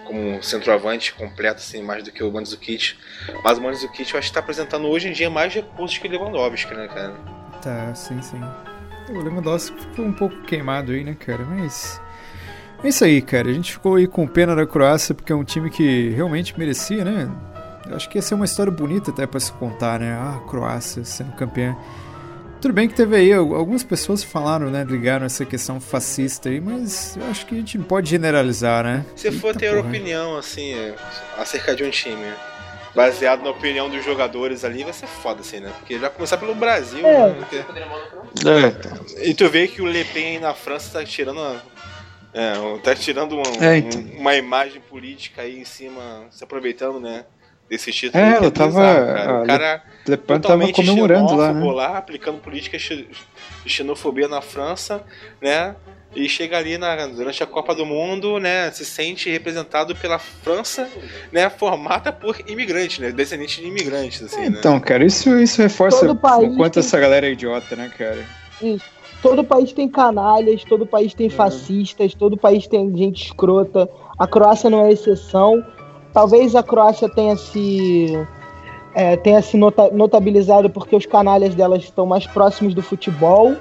como um centroavante completo, assim, mais do que o Mandzukic. Mas o Mandzukic eu acho que tá apresentando hoje em dia mais recursos que o Lewandowski, né, cara? Tá, sim, sim. O Lewandowski ficou um pouco queimado aí, né, cara? Mas. É isso aí, cara. A gente ficou aí com pena da Croácia porque é um time que realmente merecia, né? Acho que ia ser uma história bonita até pra se contar, né? Ah, Croácia sendo campeã. Tudo bem que teve aí, al- algumas pessoas falaram, né? Ligaram essa questão fascista aí, mas eu acho que a gente não pode generalizar, né? Se for Eita ter porra. opinião, assim, acerca de um time, baseado na opinião dos jogadores ali, vai ser foda, assim, né? Porque já começar pelo Brasil, É. né? Porque- É, E tu vê que o Le Pen aí na França tá tirando uma, é, tá tirando uma, É, então. um- uma imagem política aí em cima, se aproveitando, né? Desse título. É, ela tava- bizarro, cara. a O cara Le Pen tava totalmente comemorando lá, né? lá, aplicando política de xenofobia na França, né? E chega ali na, durante a Copa do Mundo, né? Se sente representado pela França, né? Formada por imigrantes, né? Descendentes de imigrantes, assim, né? Então, cara, isso, isso reforça o quanto tem- essa galera é idiota, né, cara? Todo país tem canalhas, todo país É. tem fascistas, todo país tem gente escrota. A Croácia não é exceção. Talvez a Croácia tenha se é, tenha se nota- notabilizado porque os canalhas delas estão mais próximos do futebol.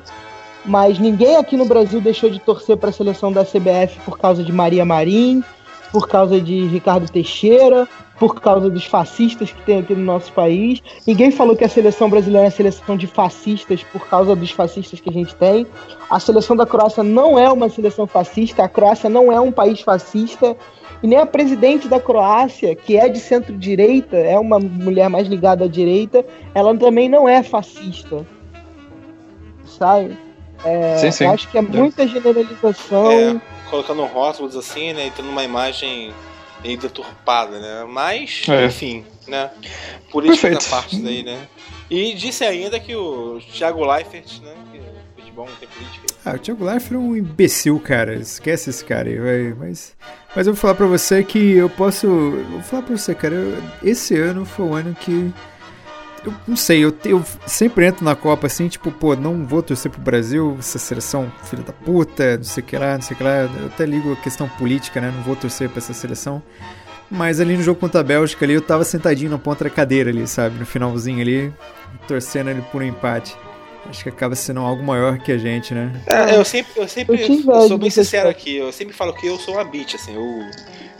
Mas ninguém aqui no Brasil deixou de torcer para a seleção da CBF por causa de Maria Marim, por causa de Ricardo Teixeira, por causa dos fascistas que tem aqui no nosso país. Ninguém falou que a seleção brasileira é seleção de fascistas por causa dos fascistas que a gente tem. A seleção da Croácia não é uma seleção fascista, a Croácia não é um país fascista. E nem a presidente da Croácia, que é de centro-direita, é uma mulher mais ligada à direita, ela também não é fascista. Sabe? É, sim, sim. Eu acho que é muita generalização. É, colocando rótulos assim, né? E tendo uma imagem meio deturpada, né? Mas, É. enfim, né? Política Perfeito. da parte daí, né? E disse ainda que o Thiago Leifert, né? Que futebol não tem política. Ah, o Thiago Leifert é um imbecil, cara. Esquece esse cara aí, vai. Mas, mas eu vou falar pra você que eu posso. Vou falar pra você, cara. eu- esse ano foi o ano que. Eu não sei, eu, eu sempre entro na Copa assim, tipo, pô, não vou torcer pro Brasil, essa seleção filha da puta, não sei o que lá, não sei o que lá. Eu até ligo a questão política, né? Não vou torcer pra essa seleção. Mas ali no jogo contra a Bélgica ali, eu tava sentadinho na ponta da cadeira ali, sabe? No finalzinho ali, torcendo ali por um empate. Acho que acaba sendo algo maior que a gente, né? É, eu sempre, eu sempre Eu invejo sou bem sincero aqui, eu sempre falo que eu sou uma bitch, assim, eu,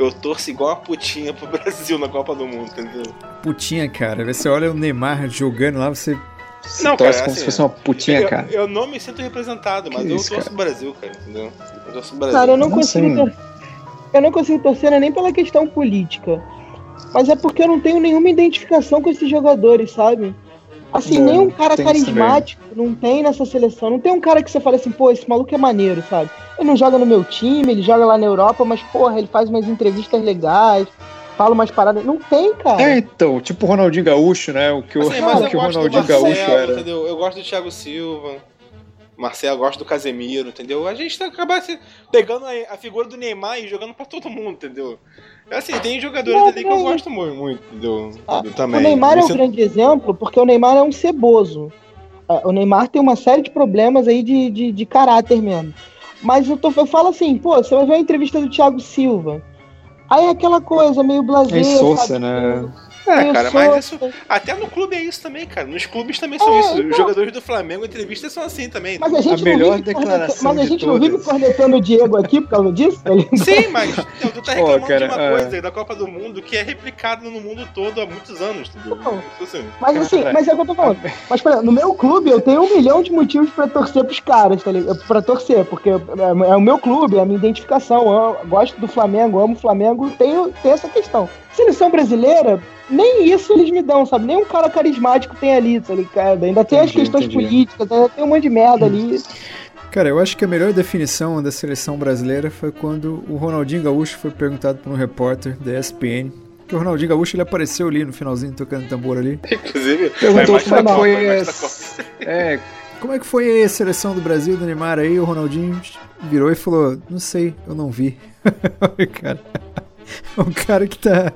eu torço igual uma putinha pro Brasil na Copa do Mundo, entendeu? putinha, cara. Você olha o Neymar jogando lá, você. Você Não, torce cara, como assim, se fosse uma putinha, eu, cara. eu não me sinto representado, mas Que eu isso, torço cara. pro Brasil, cara, entendeu? Eu torço pro Brasil. Cara, eu não Não consigo ter... eu não consigo torcer não é nem pela questão política. Mas é porque eu não tenho nenhuma identificação com esses jogadores, sabe? Assim, Bom, nenhum cara carismático não tem nessa seleção. Não tem um cara que você fala assim, pô, esse maluco é maneiro, sabe? Ele não joga no meu time, ele joga lá na Europa, mas, porra, ele faz umas entrevistas legais, fala umas paradas. Não tem, cara. É, então, tipo o Ronaldinho Gaúcho, né? O que o, Assim, o, eu que o Ronaldinho Marcelo, Gaúcho era. entendeu? Eu gosto do Thiago Silva. Marcelo, eu gosto do Casemiro, entendeu? A gente tá acaba se- pegando a, a figura do Neymar e jogando pra todo mundo, entendeu? Assim, tem jogadores Não, ali que eu gosto muito, muito entendeu? Ah, também. O Neymar é um grande exemplo, porque o Neymar é um ceboso. Ah, O Neymar tem uma série de problemas aí de, de, de caráter mesmo. Mas eu, tô, eu falo assim, pô, você vai ver a entrevista do Thiago Silva. Aí é aquela coisa meio blasé. É insossa, né? É, Meio cara, mas isso. Até no clube é isso também, cara. Nos clubes também são É, isso. Os então. jogadores do Flamengo, entrevistas são assim também. Mas a gente, A melhor vive declaração mas a gente não vive cornetando o Diego aqui por causa disso? tá? Sim, mas entendeu? tu tá Pô, reclamando cara, de uma é. coisa da Copa do Mundo que é replicada no mundo todo há muitos anos, entendeu? Não. Isso assim. Mas assim, Cara, mas é o que eu tô falando. Mas, por exemplo, no meu clube eu tenho um milhão de motivos pra torcer pros caras, tá ligado? Pra torcer, porque é, é o meu clube, é a minha identificação. Eu gosto do Flamengo, amo o Flamengo, tenho, tenho essa questão. Seleção brasileira, nem isso eles me dão, sabe? Nem um cara carismático tem ali, tá ligado? Ainda tem as Entendi, questões entendi. políticas, ainda tem um monte de merda ali. Cara, eu acho que a melhor definição da seleção brasileira foi quando o Ronaldinho Gaúcho foi perguntado por um repórter da ESPN. Que o Ronaldinho Gaúcho ele apareceu ali no finalzinho tocando tambor ali. Inclusive, Perguntou como é que foi esse-. É, Como é que foi a seleção do Brasil do Neymar aí? O Ronaldinho virou e falou: Não sei, eu não vi. cara, é um cara que tá.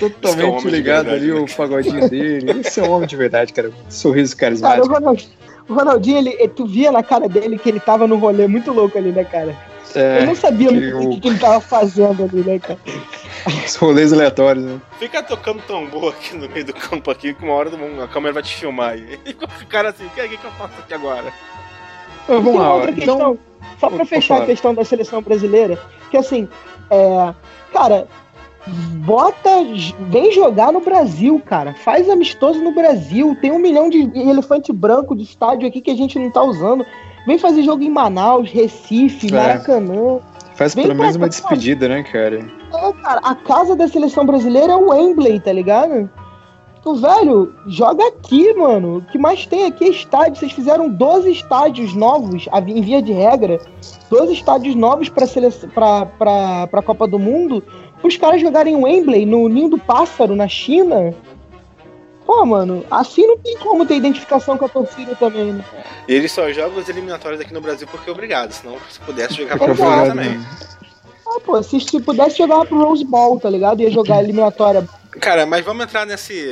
É o totalmente de ligado verdade, ali, né? o pagodinho dele. Esse é um homem de verdade, cara. Sorriso Cara, o carismático. Ronaldinho, o Ronaldinho ele, tu via na cara dele que ele tava num rolê muito louco ali, né, cara? É, Eu não sabia que muito o o- que, que ele tava fazendo ali, né, cara? os rolês aleatórios, né? Fica tocando tambor aqui no meio do campo aqui, que uma hora a câmera vai te filmar aí. E o cara assim, o que, que eu faço aqui agora? E vamos lá, outra então. questão, só pra pode fechar falar. a questão da seleção brasileira, que assim, é, cara, bota, vem jogar no Brasil, cara, faz amistoso no Brasil, tem um milhão de elefante branco de estádio aqui que a gente não tá usando, vem fazer jogo em Manaus, Recife, É. Maracanã, Faz vem pelo menos uma despedida, né, cara? é, cara, a casa da seleção brasileira é o Wembley, tá ligado? Então, velho, joga aqui, mano. O que mais tem aqui é estádio. Vocês fizeram 12 estádios novos, em via de regra. 12 estádios novos pra, seleção, pra, pra, pra Copa do Mundo. Os caras jogarem em Wembley, no Ninho do Pássaro, na China. Pô, mano, assim não tem como ter identificação com a torcida também, né? E eles só jogam os eliminatórios aqui no Brasil porque é obrigado, senão se pudesse jogar pra fora também. Ah, pô, se, se pudesse jogar pro Rose Bowl, tá ligado? Ia jogar eliminatória. Cara, mas vamos entrar nesse,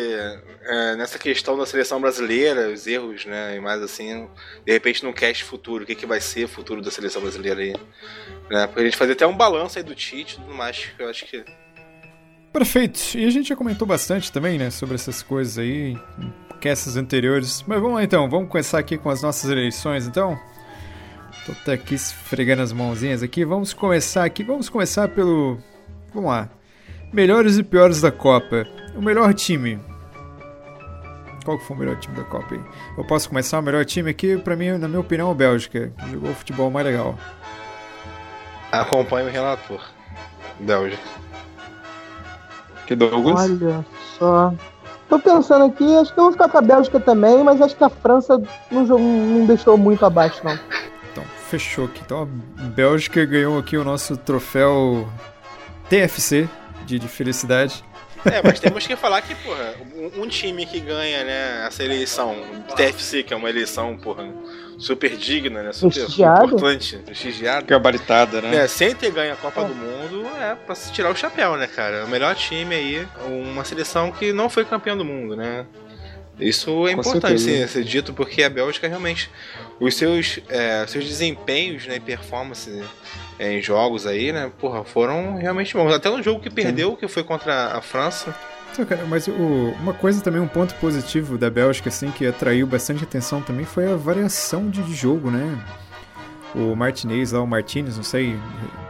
é, nessa questão da seleção brasileira, os erros, né? E mais assim, de repente num cast futuro, o que, que vai ser o futuro da seleção brasileira aí? Né? Pra gente fazer até um balanço aí do Tite e tudo mais, que eu acho que. Perfeito. E a gente já comentou bastante também, né, sobre essas coisas aí, casts anteriores. Mas vamos lá então, vamos começar aqui com as nossas eleições então. Tô até aqui esfregando as mãozinhas aqui. Vamos começar aqui, vamos começar pelo. Vamos lá. Melhores e piores da Copa. O melhor time. Qual que foi o melhor time da Copa aí? Eu posso começar o melhor time aqui, pra mim, na minha opinião, é o Bélgica. Jogou o futebol mais legal. Acompanha o relator. Bélgica. Que Douglas? Olha só. Tô pensando aqui, acho que eu vou ficar com a Bélgica também, mas acho que a França não, jogou- não deixou muito abaixo, não. Então, fechou aqui. Então, a Bélgica ganhou aqui o nosso troféu TFC de, de felicidade. É, mas temos que falar que, porra, um, um time que ganha, né, essa eleição, TFC, que é uma eleição, porra, super digna, né, super Prestigiada. importante, prestigiada. Gabaritada, né? É, sem ter ganho a Copa do Mundo, é pra se tirar o chapéu, né, cara? O melhor time aí, uma seleção que não foi campeã do mundo, né? Isso é Com importante certeza. sim, ser dito, porque a Bélgica realmente, os seus, é, seus desempenhos né, e performance é, em jogos aí, né, porra, foram realmente bons. Até no jogo que perdeu, que foi contra a França, Então, cara, mas o- uma coisa também, um ponto positivo da Bélgica, assim, que atraiu bastante atenção também foi a variação de, jogo, né? O Martinez lá, o Martinez, não sei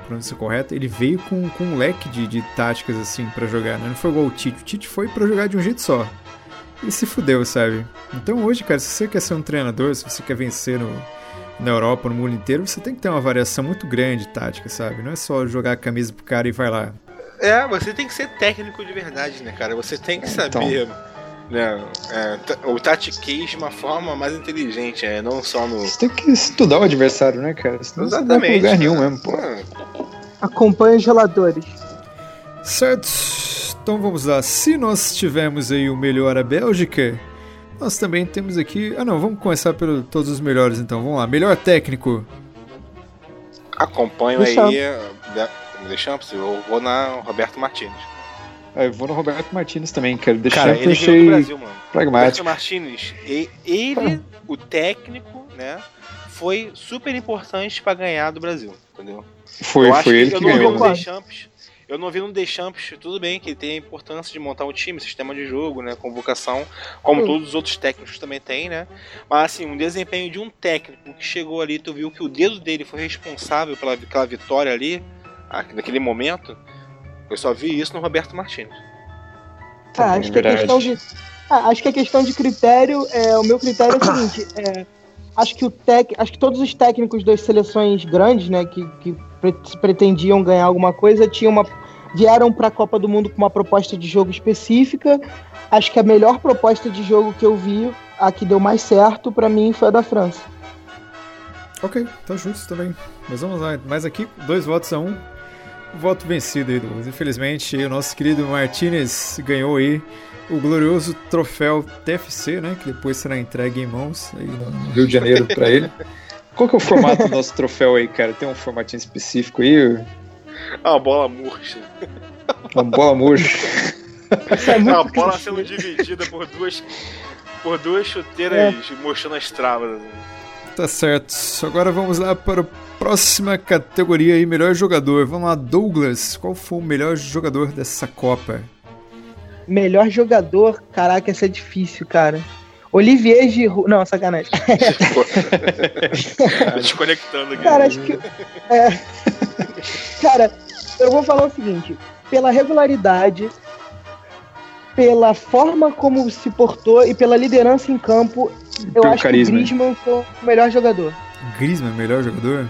pronúncia correta, ele veio com, com um leque de, de táticas, assim, pra jogar, né? Não foi igual o Tite. O Tite foi pra jogar de um jeito só. E se fudeu, sabe? Então hoje, cara, se você quer ser um treinador, se você quer vencer no, na Europa, no mundo inteiro, você tem que ter uma variação muito grande de tática, sabe? Não é só jogar a camisa pro cara e vai lá. É, você tem que ser técnico de verdade, né, cara? Você tem que saber. Né, é, o tatiquês de uma forma mais inteligente, é, não só no. Você tem que estudar o adversário, né, cara? Senão você não vai pra Exatamente. lugar nenhum mesmo, pô. Mano, Acompanha os relatores. Certo, então vamos lá. Se nós tivemos aí o melhor a Bélgica, nós também temos aqui. Ah, não, vamos começar pelo todos os melhores então. Vamos lá. Melhor técnico. acompanho Deschamps. aí. é, De- Deschamps, eu vou na Roberto Martins. Ah, eu vou no Roberto Martinez também, cara. Deixa Cara, eu ele ganhou do achei Brasil, mano. Roberto pragmático. Martinez, e- ele, o técnico, né, foi super importante pra ganhar do Brasil, entendeu? Foi, eu acho foi ele eu que não vi ganhou. no né? Deschamps. Eu não vi no Deschamps, tudo bem que ele tem a importância de montar um time, sistema de jogo, né, convocação, como Hum. todos os outros técnicos também tem, né? Mas assim, um desempenho de um técnico que chegou ali, tu viu que o dedo dele foi responsável pela aquela vitória ali, ah, naquele momento. Eu só vi isso no Roberto Martins. Ah, É acho que a questão de. ah, acho que a questão de critério, é, o meu critério é o seguinte, é, acho que o tec, acho que todos os técnicos das seleções grandes, né, que, que pre- pretendiam ganhar alguma coisa, tinham uma, vieram para a Copa do Mundo com uma proposta de jogo específica. Acho que a melhor proposta de jogo que eu vi, a que deu mais certo para mim foi a da França. Ok, tá justo também. Mas vamos lá. Mas aqui, dois votos a um. Voto vencido aí, Douglas. Infelizmente, o nosso querido Martinez ganhou aí o glorioso troféu TFC, né? Que depois será entregue em mãos aí no no Rio de Janeiro pra ele. Qual que é o formato do nosso troféu aí, cara? Tem um formatinho específico aí? Ah, uma bola murcha. Uma bola murcha. É a bola sendo dividida por duas por duas chuteiras mostrando as travas. Tá certo. Agora vamos lá para a próxima categoria aí, melhor jogador. Vamos lá, Douglas. Qual foi o melhor jogador dessa Copa? Melhor jogador, caraca, essa é difícil, cara. Olivier Giroud, não, sacanagem. Desconectando aqui. Cara, acho que. é. Cara, eu vou falar o seguinte: pela regularidade, pela forma como se portou e pela liderança em campo, eu Pelo acho carisma. que o Griezmann foi o melhor jogador. Griezmann, melhor jogador?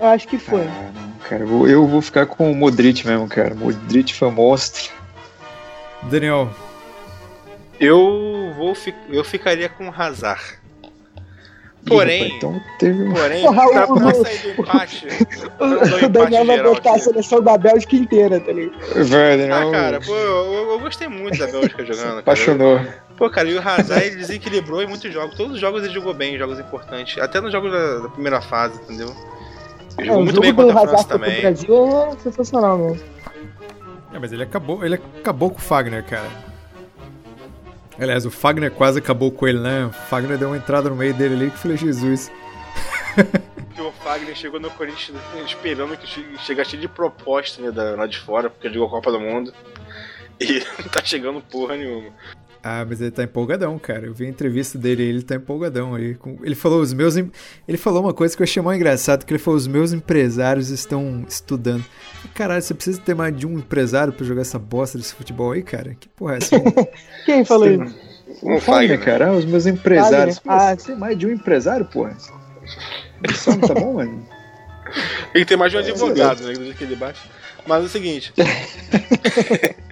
Eu acho que foi. Ah, não, cara, eu vou- eu vou ficar com o Modric mesmo, cara. Modric foi um monstro. Daniel, Eu vou fi- eu ficaria com o Hazard. Porém, rapaz, então teve um. porém, Porra, pra, o- pra sair do empate, O empate Daniel vai botar a seleção da Bélgica inteira, tá ligado? Vai, Ah, não, cara, pô, eu, eu gostei muito da Bélgica jogando. Cara. apaixonou. Pô, cara, e o Hazard ele desequilibrou em muitos jogos. Todos os jogos ele jogou bem, jogos importantes. Até nos jogos da, da primeira fase, entendeu? Ele É, jogou o muito jogo bem do contra a França Hazard contra o também. Brasil é sensacional, mano. É, mas ele acabou, ele acabou com o Fagner, cara. Aliás, o Fagner quase acabou com ele, né? O Fagner deu uma entrada no meio dele ali que falei, Jesus. Porque o Fagner chegou no Corinthians esperando que che- chegasse de proposta né, da, lá de fora, porque jogou a Copa do Mundo. E não tá chegando porra nenhuma. Ah, mas ele tá empolgadão, cara. Eu vi a entrevista dele ele tá empolgadão aí. Com- Ele falou os meus. Ele falou uma coisa que eu achei mais engraçado, que ele falou: os meus empresários estão estudando. Caralho, você precisa ter mais de um empresário pra jogar essa bosta desse futebol aí, cara? Que porra é essa? Quem falou isso? O O Fagner, Fagner. cara, os meus empresários. Fagner. Ah. você é mais de um empresário, porra. Isso não tá bom, mano? Ele tem mais de um advogado, né? Do jeito que ele bate. Mas é o seguinte.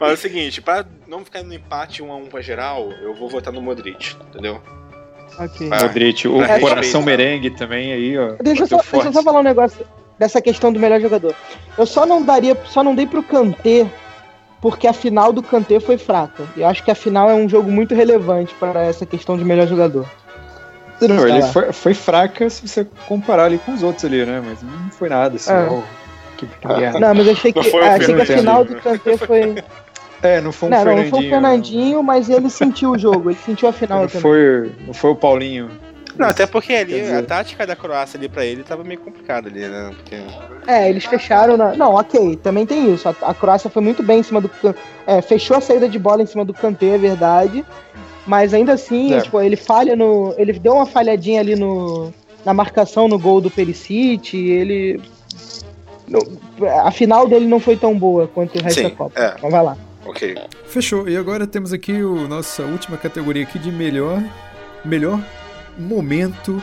Mas é o seguinte, pra não ficar no empate 1 a 1 pra geral, eu vou votar no Modric, entendeu? Ok. Ah, Modric, o pra coração respeitar. merengue também aí, ó. Deixa eu, só, deixa eu só falar um negócio dessa questão do melhor jogador. Eu só não daria, só não dei pro Kanté porque a final do Kanté foi fraca. Eu acho que a final é um jogo muito relevante para essa questão de melhor jogador. Não, ele foi, foi fraca se você comparar ali com os outros ali, né? Mas não foi nada, assim. É. ó, que, que merda. Não, mas eu achei que, achei que a final do Kanté foi. É, não foi um não, não, não Fernandinho. foi o Fernandinho, mas ele sentiu o jogo, ele sentiu a final Não também. foi, não foi o Paulinho. Não, até porque ali a tática da Croácia ali pra ele tava meio complicada ali, né? Porque... É, eles fecharam na. Não, ok, também tem isso. A, a Croácia foi muito bem em cima do. É, fechou a saída de bola em cima do Kanté, é verdade. Mas ainda assim, É. tipo, ele falha no. Ele deu uma falhadinha ali no, na marcação no gol do Perisic. Ele. no- a final dele não foi tão boa quanto o resto Sim, da Copa. é. Então vai lá. Ok. Fechou. E agora temos aqui o nossa última categoria aqui de melhor melhor momento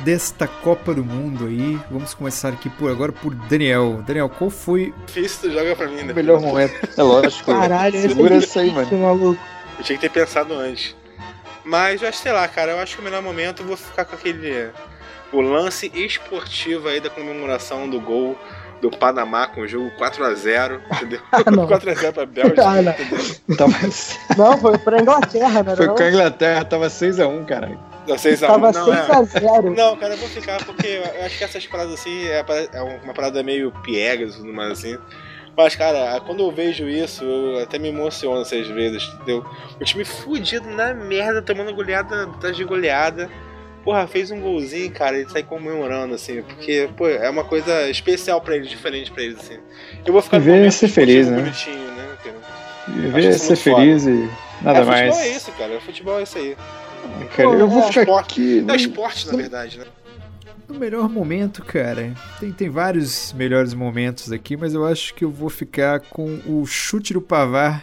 desta Copa do Mundo aí. Vamos começar aqui por agora por Daniel. Daniel, qual foi Difícil, joga pra mim, né? O melhor momento. É lógico. Caralho, Segura é isso aí, difícil, mano. maluco. Eu tinha que ter pensado antes. Mas eu acho, sei lá, cara, eu acho que o melhor momento eu vou ficar com aquele. O lance esportivo aí da comemoração do gol do Panamá com o jogo 4x0, entendeu? não. 4x0 pra Bélgica, Ah, não. entendeu? Tava... Não, foi pra Inglaterra, né? Foi não? com a Inglaterra, tava 6x1, caralho. Não, 6x1. Tava Não, é. 6x0. Não, cara, eu vou ficar porque eu acho que essas paradas assim é é uma parada meio piegas e tudo mais assim. Mas, cara, quando eu vejo isso, eu até me emociono às vezes, entendeu? O time fudido na merda, tomando goleada atrás de goleada. Porra, fez um golzinho, cara, e sai comemorando, assim, porque, pô, é uma coisa especial pra eles, diferente pra eles, assim. Eu vou ficar E ver momento ser esportivo feliz, né? bonitinho, né, cara? Ver isso ser feliz e nada é, mais. futebol é isso, cara, futebol é isso aí. Cara, eu vou É, ficar esporte. aqui. É esporte, na verdade, né? o melhor momento, cara? Tem, tem vários melhores momentos aqui, mas eu acho que eu vou ficar com o chute do Pavar,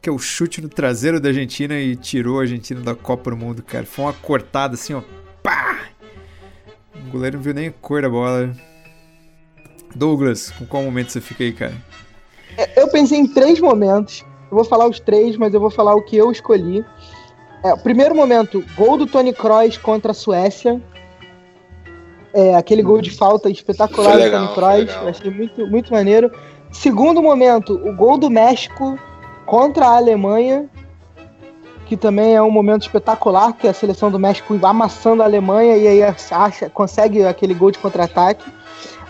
que é o chute no traseiro da Argentina e tirou a Argentina da Copa do Mundo, cara. Foi uma cortada assim, ó. Pá! O goleiro não viu nem a cor da bola. Douglas, com qual momento você fica aí, cara? Eu pensei em três momentos. Eu vou falar os três, mas eu vou falar o que eu escolhi. É, o primeiro momento, gol do Tony Kroos contra a Suécia. É, aquele gol de falta espetacular Foi do legal, Tony Kroos. legal. Achei muito, muito maneiro. Segundo momento, o gol do México contra a Alemanha. Que também é um momento espetacular, que a seleção do México amassando a Alemanha e aí acha, consegue aquele gol de contra-ataque.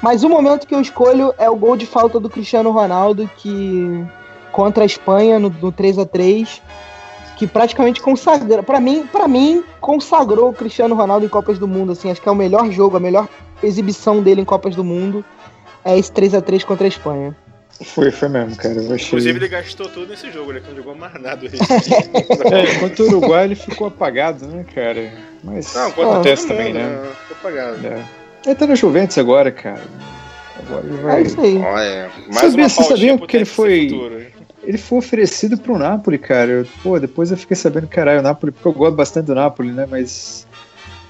Mas o momento que eu escolho é o gol de falta do Cristiano Ronaldo, que contra a Espanha no, no 3 a 3 que praticamente consagrou, para mim, para mim, consagrou o Cristiano Ronaldo em Copas do Mundo, assim, acho que é o melhor jogo, a melhor exibição dele em Copas do Mundo é esse 3 a 3 contra a Espanha. Foi, foi mesmo, cara. Eu achei. Inclusive, ele gastou tudo nesse jogo, ele não jogou mais nada. É, enquanto o Uruguai ele ficou apagado, né, cara? Mas Não, quanto acontece todo também, mundo, né? Ficou apagado. É. Ele tá na Juventus agora, cara. Agora ele É vai. isso aí. Olha, Sabia- uma você pautinha sabia pro que ele foi- Futuro. Ele foi oferecido pro Napoli, cara. Eu- Pô, depois eu fiquei sabendo, caralho, o Napoli, porque eu gosto bastante do Napoli, né? Mas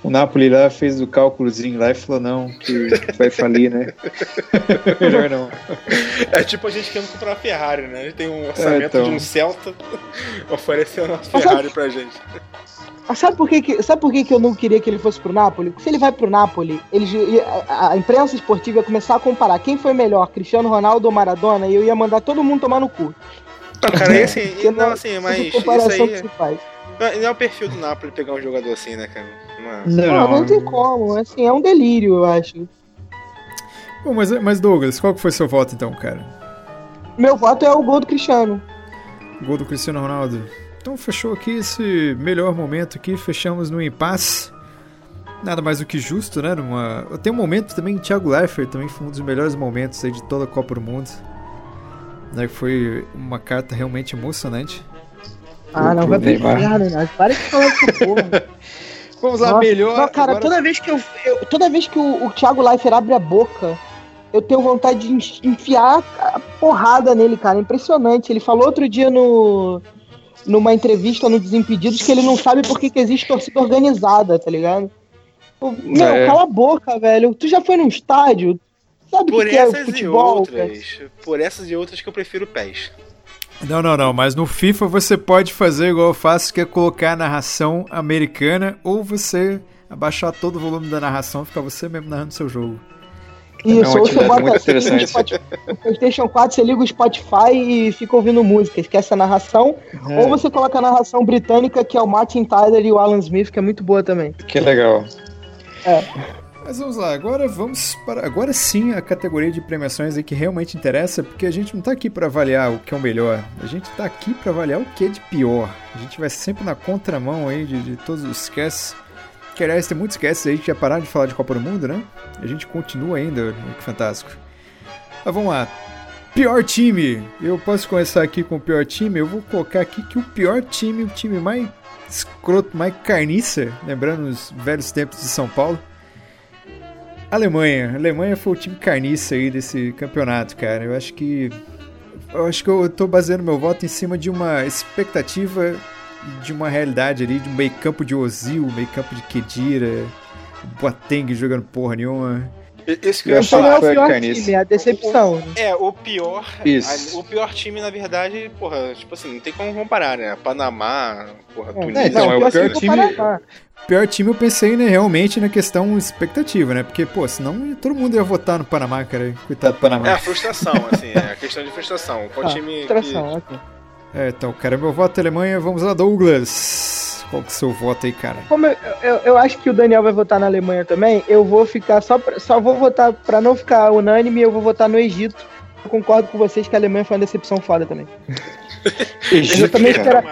o Napoli lá fez o cálculozinho lá e falou, não, que vai falir, né? Melhor não. É tipo a gente querendo comprar uma Ferrari, né? A gente tem um orçamento então. de um Celta oferecendo uma Ferrari pra gente. Mas sabe por que, que, sabe por que, que eu não queria que ele fosse pro Napoli? Porque se ele vai pro Napoli, eles, a, a imprensa esportiva ia começar a comparar quem foi melhor, Cristiano Ronaldo ou Maradona, e eu ia mandar todo mundo tomar no cu. Não, cara, e assim, Porque não, assim, mas isso aí que se faz. não é, não é o perfil do Napoli pegar um jogador assim, né, cara? Não é. Não, não tem como, assim, é um delírio, eu acho. Bom, mas, mas Douglas, qual que foi seu voto então, cara? Meu voto é o gol do Cristiano. Gol do Cristiano Ronaldo. Então fechou aqui esse melhor momento aqui, fechamos no impasse. Nada mais do que justo, né? Numa... Tem um momento também, Thiago Leifert também foi um dos melhores momentos aí de toda a Copa do Mundo. Né, foi uma carta realmente emocionante. Ah, não, vai pro Neymar. né? Para de falar essa porra. Vamos lá, Nossa, melhor. não, cara, agora- toda vez que eu, eu- toda vez que o, o Thiago Leifert abre a boca, eu tenho vontade de enf- enfiar a porrada nele, cara. Impressionante. Ele falou outro dia no numa entrevista no Desimpedidos que ele não sabe por que, que existe torcida organizada, tá ligado? Meu, É. cala a boca, velho. Tu já foi num estádio? Sabe o Por que, que é essas e futebol, cara? outras, por essas e outras que eu prefiro PES. Não, não, não, mas no FIFA você pode fazer igual eu faço, que é colocar a narração americana ou você abaixar todo o volume da narração e ficar você mesmo narrando seu jogo. Isso, É ou você bota muito você liga o interessante. Spotify- no PlayStation 4, você liga o Spotify e fica ouvindo música, esquece a narração. É, Ou você coloca a narração britânica, que é o Martin Tyler e o Alan Smith, que é muito boa também. Que legal. Mas vamos lá, agora vamos para. Agora sim a categoria de premiações aí que realmente interessa, porque a gente não tá aqui para avaliar o que é o melhor, a gente tá aqui para avaliar o que é de pior. A gente vai sempre na contramão aí de, de todos os casts. Que aliás, tem muitos casts aí que já pararam de falar de Copa do Mundo, né? A gente continua ainda, que fantástico. Mas vamos lá. Pior time. Eu posso começar aqui com o pior time. Eu vou colocar aqui que o pior time, o time mais escroto, mais carniça, lembrando os velhos tempos de São Paulo. Alemanha. Alemanha foi o time carniça aí desse campeonato, cara. Eu acho que. Eu acho que eu tô baseando meu voto em cima de uma expectativa de uma realidade ali, de um meio campo de Ozil, meio campo de Kedira. Boateng jogando porra nenhuma. Isso que eu Eu ia Então não é falar. o foi pior time, é a decepção. né? É, o pior. Isso. a- o pior time, na verdade, porra, tipo assim, não tem como comparar, né? Panamá, porra, É, Tunísia. então, é o pior time. time- do Panamá. Pior time eu pensei né, realmente na questão expectativa, né? Porque, pô, senão todo mundo ia votar no Panamá, cara. Coitado do É Panamá. a frustração, assim, é a questão de frustração. Qual Ah, time que... Frustração, ok. É, então, cara, meu voto é Alemanha. Vamos lá, Douglas. Qual que é o seu voto aí, cara? Como eu, eu, eu acho que o Daniel vai votar na Alemanha também, eu vou ficar só pra, só vou votar pra não ficar unânime, eu vou votar no Egito. Eu concordo com vocês que a Alemanha foi uma decepção foda também. Eu também esperava.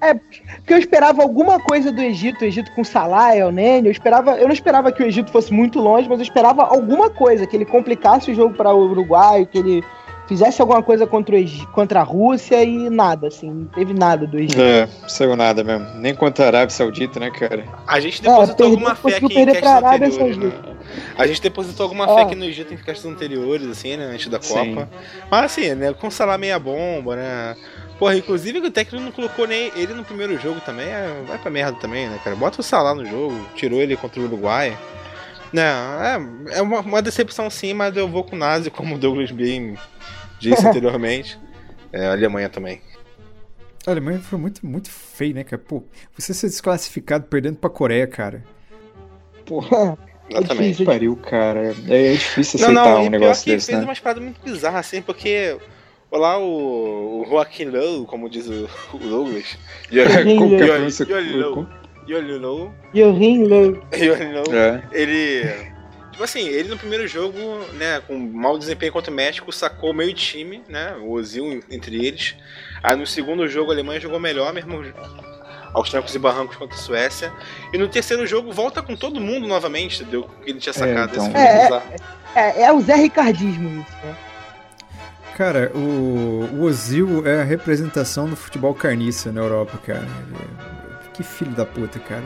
É, porque eu esperava alguma coisa do Egito, o Egito com Salah, El Nene, eu esperava, eu não esperava que o Egito fosse muito longe, mas eu esperava alguma coisa, que ele complicasse o jogo para o Uruguai, que ele fizesse alguma coisa contra, o contra a Rússia e nada, assim, não teve nada do Egito. É, não saiu nada mesmo. Nem contra a Arábia Saudita, né, cara? A gente É, depositou perdeu- alguma fé aqui em Arábia anteriores, né? A gente depositou alguma É. fé aqui no Egito em castes anteriores, assim, né? Antes da Sim. Copa. Mas assim, né? Com salário meia bomba, né? Porra, inclusive o técnico não colocou nem ele no primeiro jogo também, é, vai pra merda também, né, cara? Bota o Salah no jogo, tirou ele contra o Uruguai. Não, é, é uma, uma decepção sim, mas eu vou com o Nazi, como o Douglas bem disse anteriormente. É, a Alemanha também. A Alemanha foi muito, muito feio, né, cara? Pô, você ser desclassificado perdendo pra Coreia, cara. Porra, Exatamente. difícil. pariu, cara. É, é difícil Não, aceitar não, um e pior negócio que desse, fez né? umas paradas muito bizarras, assim, porque. Olá, o, o Joaquim Low, como diz o, o Douglas. Joaquim Como é a Low. Yolo, Johin Löw. Yolo, É. ele. Tipo assim, ele no primeiro jogo, né, com mau desempenho contra o México, sacou meio time, né, o Ozil entre eles. Aí no segundo jogo a Alemanha jogou melhor, mesmo aos trancos e barrancos contra a Suécia. E no terceiro jogo volta com todo mundo novamente, entendeu? Que ele tinha sacado. então. Esse foi É, bizarro. É, é o Zé Ricardismo isso, né? Cara, o, o Ozil é a representação do futebol carniça na Europa, cara. Ele- Que filho da puta, cara.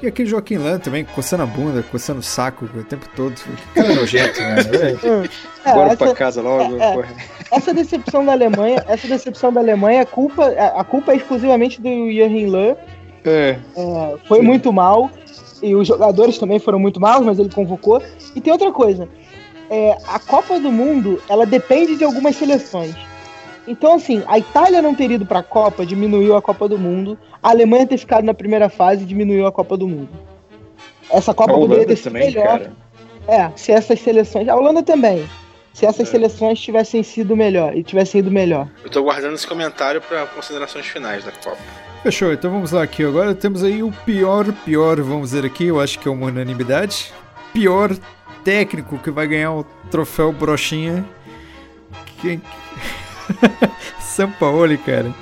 E aquele Joaquim Lan também, coçando a bunda, coçando o saco o tempo todo. Que cara nojento, né? É, Bora essa, pra casa logo. é, é. porra. essa decepção da Alemanha, essa decepção da Alemanha, a culpa, a a culpa é exclusivamente do Johin Löw. É, É, foi muito mal. E os jogadores também foram muito maus, mas ele convocou. E tem outra coisa. É, a Copa do Mundo, ela depende de algumas seleções. Então, assim, a Itália não ter ido pra Copa diminuiu a Copa do Mundo. A Alemanha ter ficado na primeira fase diminuiu a Copa do Mundo. Essa Copa a poderia Holanda ter sido também, melhor. cara. É, se essas seleções. A Holanda também. Se essas É. seleções tivessem sido melhor e tivessem ido melhor. Eu tô guardando esse comentário pra considerações finais da Copa. Fechou, então vamos lá aqui. Agora temos aí o pior, pior, vamos ver aqui, eu acho que é uma unanimidade. Pior técnico que vai ganhar o troféu Brochinha. Quem? Sampaoli, cara.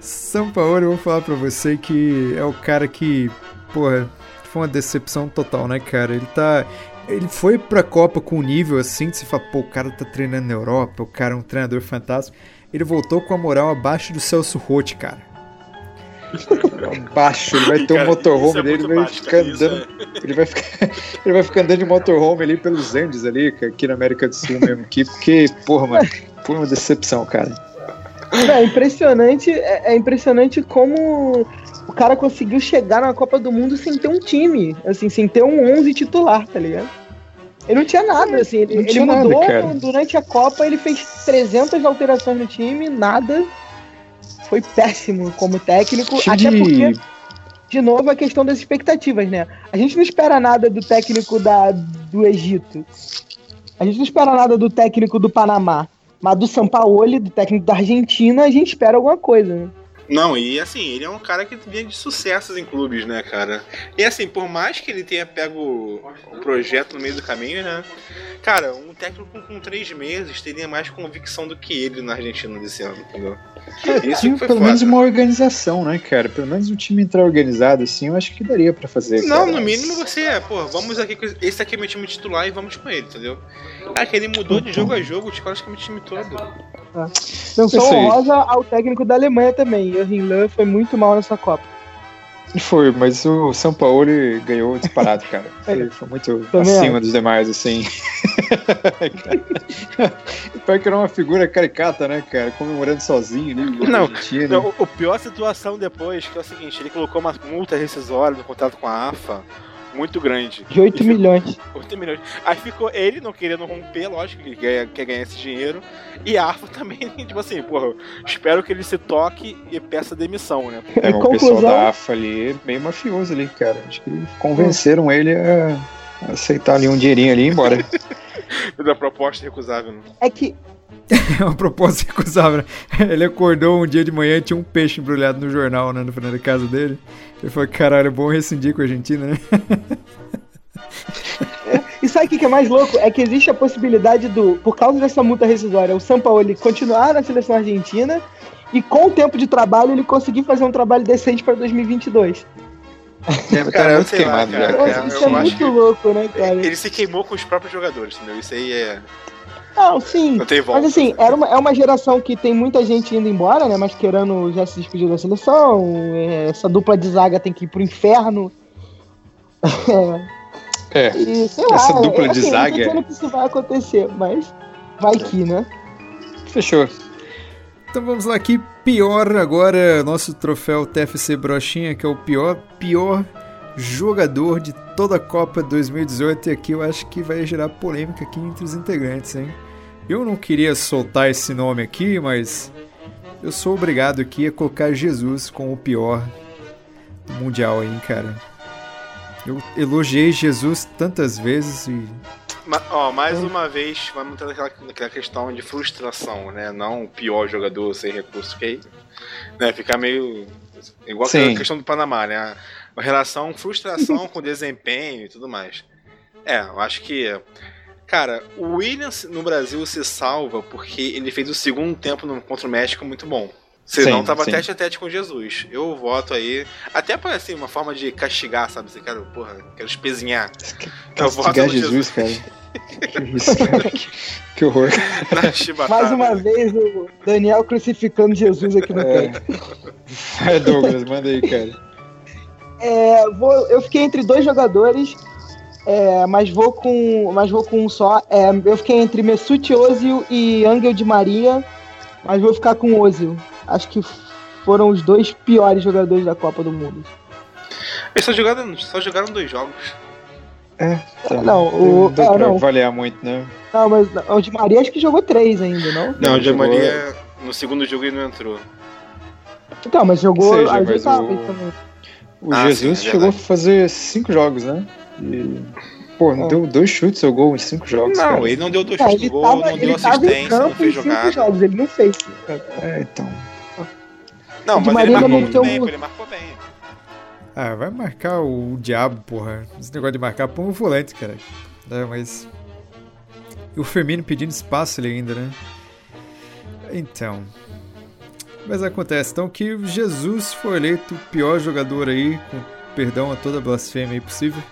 Sampaoli, eu vou falar pra você que é o cara que, porra, foi uma decepção total, né, cara? Ele tá. Ele foi pra Copa com um nível assim, de se fala, pô, o cara tá treinando na Europa, o cara é um treinador fantástico. Ele voltou com a moral abaixo do Celso Roth, cara. Baixo, ele vai ter um Cara, motorhome é dele, muito vai baixo, ficar cara, isso andando. Ele vai ficar, ele vai ficar andando de motorhome ali pelos Andes ali, cara, aqui na América do Sul mesmo, aqui, porque, porra, mano, foi uma decepção, cara. É impressionante, é, é impressionante como o cara conseguiu chegar na Copa do Mundo sem ter um time, assim, sem ter um 11 titular, tá ligado? Ele não tinha nada, assim, ele, ele nada, mudou cara. durante a Copa, ele fez 300 alterações no time, nada. Foi péssimo como técnico, até de- porque, de novo, a questão das expectativas, né? A gente não espera nada do técnico da, do Egito. A gente não espera nada do técnico do Panamá. Mas do Sampaoli, do técnico da Argentina, a gente espera alguma coisa, né? Não, e assim, ele é um cara que vinha de sucessos em clubes, né, cara? E assim, por mais que ele tenha pego o projeto no meio do caminho, né? Cara, um técnico com, três meses teria mais convicção do que ele na Argentina desse ano, entendeu? Isso Tinha pelo foda. menos uma organização, né, cara? Pelo menos o time entrar organizado assim, eu acho que daria pra fazer. Não, cara. no mínimo você é, pô, vamos aqui, com esse aqui é meu time titular e vamos com ele, entendeu? Cara, que ele mudou de jogo a jogo, tipo, acho que é meu time todo. Só aí. honrosa ao técnico da Alemanha também. Joachim Löw foi muito mal nessa Copa. Foi, mas o São Paulo ganhou disparado, cara. Foi, foi muito Também acima acho. dos demais, assim. Pior que era uma figura caricata, né, cara? Comemorando sozinho ali. Não. Não, o, o pior situação depois, que é o seguinte, ele colocou uma multa rescisória no contrato com a AFA, muito grande. De 8 milhões. 8 milhões. Aí ficou ele não querendo romper, lógico que ele quer, quer ganhar esse dinheiro. E a AFA também, tipo assim, porra, espero que ele se toque e peça demissão, né? É, o pessoal da AFA ali, meio mafioso ali, cara. Acho que convenceram ele a aceitar ali um dinheirinho ali e ir embora. Da proposta recusável. Né? É que É uma proposta recusável. Ele acordou um dia de manhã e tinha um peixe embrulhado no jornal, né, no final da casa dele. Ele falou, caralho, é bom rescindir com a Argentina, né? E sabe o que que é mais louco? É que existe a possibilidade do, por causa dessa multa rescisória, o Sampaoli continuar na seleção argentina e com o tempo de trabalho ele conseguir fazer um trabalho decente para 2022. Deve Cara, eu muito sei lá, queimado cara. cara. isso eu é muito que- louco, né, cara? Ele se queimou com os próprios jogadores, entendeu? Isso aí é. Não, sim. Não tem volta. Mas assim, era uma, é uma geração que tem muita gente indo embora, né? Mas querendo já se despedir da seleção. é, Essa dupla de zaga tem que ir pro inferno. É. E sei lá. Essa dupla é, de assim, zaga- Não tô dizendo que isso vai acontecer, mas vai que, né? Fechou. Então vamos lá aqui, pior agora, nosso troféu TFC Brochinha, que é o pior, pior jogador de toda a Copa 2018, e aqui eu acho que vai gerar polêmica aqui entre os integrantes, hein? Eu não queria soltar esse nome aqui, mas eu sou obrigado aqui a colocar Jesus como o pior do Mundial aí, cara. Eu elogiei Jesus tantas vezes e Ma- ó, mais uma vez, vamos ter aquela, aquela questão de frustração, né? Não o pior jogador sem recurso, que aí, né? Ficar meio. Igual Sim. aquela questão do Panamá, né? A relação frustração com desempenho e tudo mais. É, eu acho que. Cara, o Williams no Brasil se salva porque ele fez o segundo tempo no, contra o México muito bom. Senão Sim, tava sim. tete a tete com Jesus. Eu voto aí. Até para assim, uma forma de castigar, sabe? Você quer, porra, quero espezinhar. Eu voto Castigar no Jesus, cara. Que isso. Que, horror. Mais uma vez o Daniel crucificando Jesus aqui no É. peito. Vai, Douglas, manda aí, cara. É, vou- eu fiquei entre dois jogadores, é, mas vou com, mas vou com um só. É, eu fiquei entre Mesut Ozil e Angel de Maria, mas vou ficar com Ozil. Acho que foram os dois piores jogadores da Copa do Mundo. Eles só jogaram, só jogaram dois jogos. Tá, Não, o- deu é, pra não. avaliar muito, né? Não, mas o de Maria acho que jogou três ainda, não? Não, o Di jogou- Maria no segundo jogo ele não entrou. Então, mas jogou Seja, as mas o- também. O Ah, Jesus sim, é chegou a fazer cinco jogos, né? E, pô, não deu dois chutes ao gol em cinco jogos. Não, cara. ele não deu dois É, chutes no gol, tava, não deu ele tava em assistência, não fez em cinco jogada. jogos, ele não fez. É, então. Não, mas Maria ele marcou bem, um- ele marcou bem. Ah, vai marcar o diabo, porra. Esse negócio de marcar, põe o volante, cara. É, mas. E o Firmino pedindo espaço ali ainda, né? Então. Mas acontece, então, que o Jesus foi eleito o pior jogador aí, com perdão a toda blasfêmia aí possível.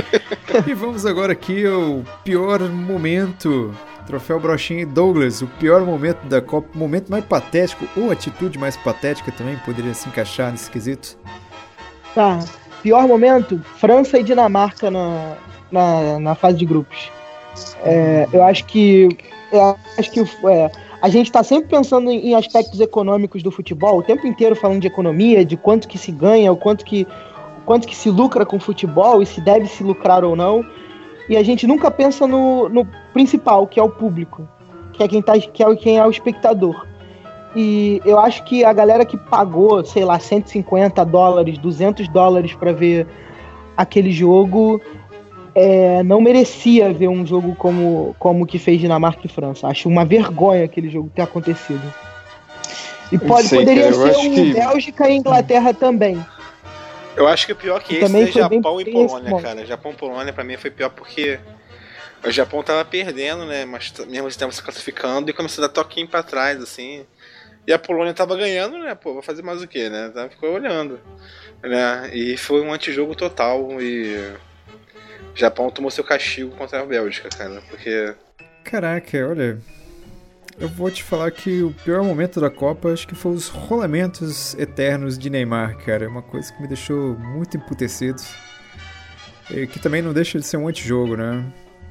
e vamos agora aqui ao pior momento. Troféu Brochinha e Douglas, o pior momento da Copa, o momento mais patético, ou atitude mais patética também poderia se encaixar nesse quesito. Tá. Pior momento, França e Dinamarca na, na, na fase de grupos. É, eu acho que. Eu acho que é, a gente está sempre pensando em, aspectos econômicos do futebol, o tempo inteiro falando de economia, de quanto que se ganha, o quanto que, quanto que se lucra com futebol e se deve se lucrar ou não. E a gente nunca pensa no, no principal, que é o público, que é quem, tá, que é, quem é o espectador. E eu acho que a galera que pagou, sei lá, 150 dólares, 200 dólares para ver aquele jogo, é, não merecia ver um jogo como como o que fez Dinamarca e França. Acho uma vergonha aquele jogo ter acontecido. E pode, sei, poderia cara, ser um que- Bélgica e Inglaterra também. Eu acho que o pior que E esse é Japão e Polônia, cara. Japão e Polônia pra mim foi pior porque o Japão tava perdendo, né? Mas mesmo assim tava se classificando e começou a dar toquinho pra trás, assim. E a Polônia tava ganhando, né? Pô, vai fazer mais o quê, né? Então Ficou olhando. Né? E foi um antijogo total e. O Japão tomou seu castigo contra a Bélgica, cara. Porque. Caraca, olha. Eu vou te falar que o pior momento da Copa acho que foi os rolamentos eternos de Neymar, cara. É uma coisa que me deixou muito emputecido. E que também não deixa de ser um antijogo, né?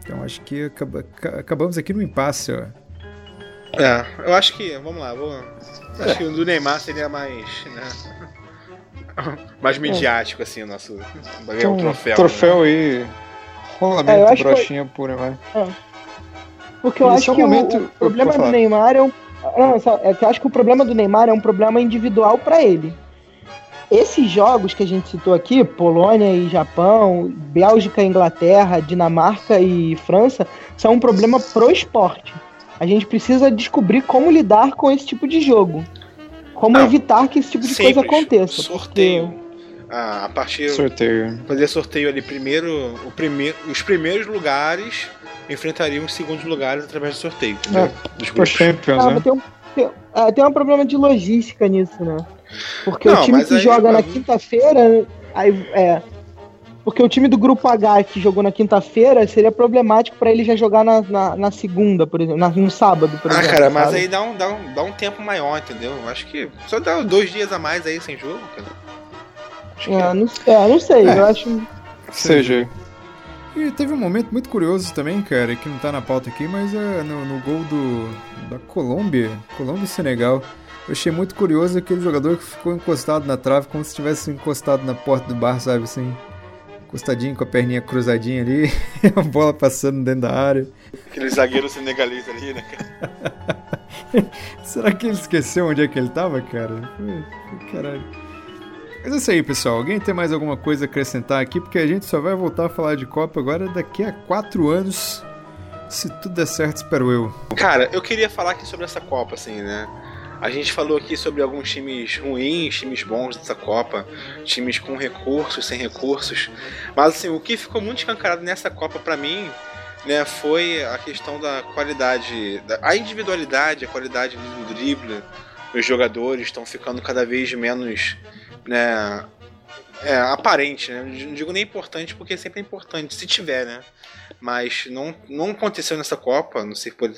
Então acho que acaba- ca- acabamos aqui no impasse, ó. É, eu acho que. Vamos lá, vou. Acho que o do Neymar seria mais. Né? mais midiático, assim, o nosso. Ganhar um um troféu. troféu né? aí. É, Rolamento, acho que- brochinha pura, vai. Porque eu Esse acho é o que o- momento- o, problema pode do. Neymar é um. Não, só- é que eu acho que o problema do Neymar é um problema individual pra ele. Esses jogos que a gente citou aqui, Polônia e Japão, Bélgica e Inglaterra, Dinamarca e França, são um problema pro esporte. A gente precisa descobrir como lidar com esse tipo de jogo. Como Não, evitar que esse tipo de coisa aconteça. Sorteio. Ah, a partir. Sorteio. Fazer sorteio ali primeiro. O primeiro os primeiros lugares enfrentariam os segundos lugares através do sorteio, entendeu? Dos Pro grupos. Champions, Ah, né? mas tem, um, tem, é, tem um problema de logística nisso, né? Porque Não, o time que aí- joga na quinta-feira, aí é. Porque o time do grupo H que jogou na quinta-feira seria problemático pra ele já jogar na, na, na segunda, por exemplo, na- no sábado, por Ah, exemplo. cara, mas sabe? aí dá um, dá, um, dá um tempo maior, entendeu? Acho que só dá dois dias a mais aí sem jogo, cara. Acho que É, não, é, não sei, É. eu acho. Seja, E teve um momento muito curioso também, cara, que não tá na pauta aqui, mas é no, no gol do, da Colômbia, Colômbia e Senegal. Eu achei muito curioso aquele jogador que ficou encostado na trave, como se tivesse encostado na porta do bar, sabe assim? Encostadinho com a perninha cruzadinha ali, a bola passando dentro da área. aquele zagueiro senegalês ali, né, cara? Será que ele esqueceu onde é que ele tava, cara? Caralho. Mas é isso aí, pessoal. Alguém tem mais alguma coisa a acrescentar aqui? Porque a gente só vai voltar a falar de Copa agora daqui a quatro anos. Se tudo der certo, espero eu. Cara, eu queria falar aqui sobre essa Copa, assim, né? A gente falou aqui sobre alguns times ruins, times bons dessa Copa, times com recursos, sem recursos. Mas assim, o que ficou muito escancarado nessa Copa pra mim, né, foi a questão da qualidade, da, a individualidade, a qualidade do drible. Os jogadores estão ficando cada vez menos, né, é, aparente, né? Não digo nem importante porque sempre é importante, se tiver, né? Mas não, não aconteceu nessa Copa, não sei por,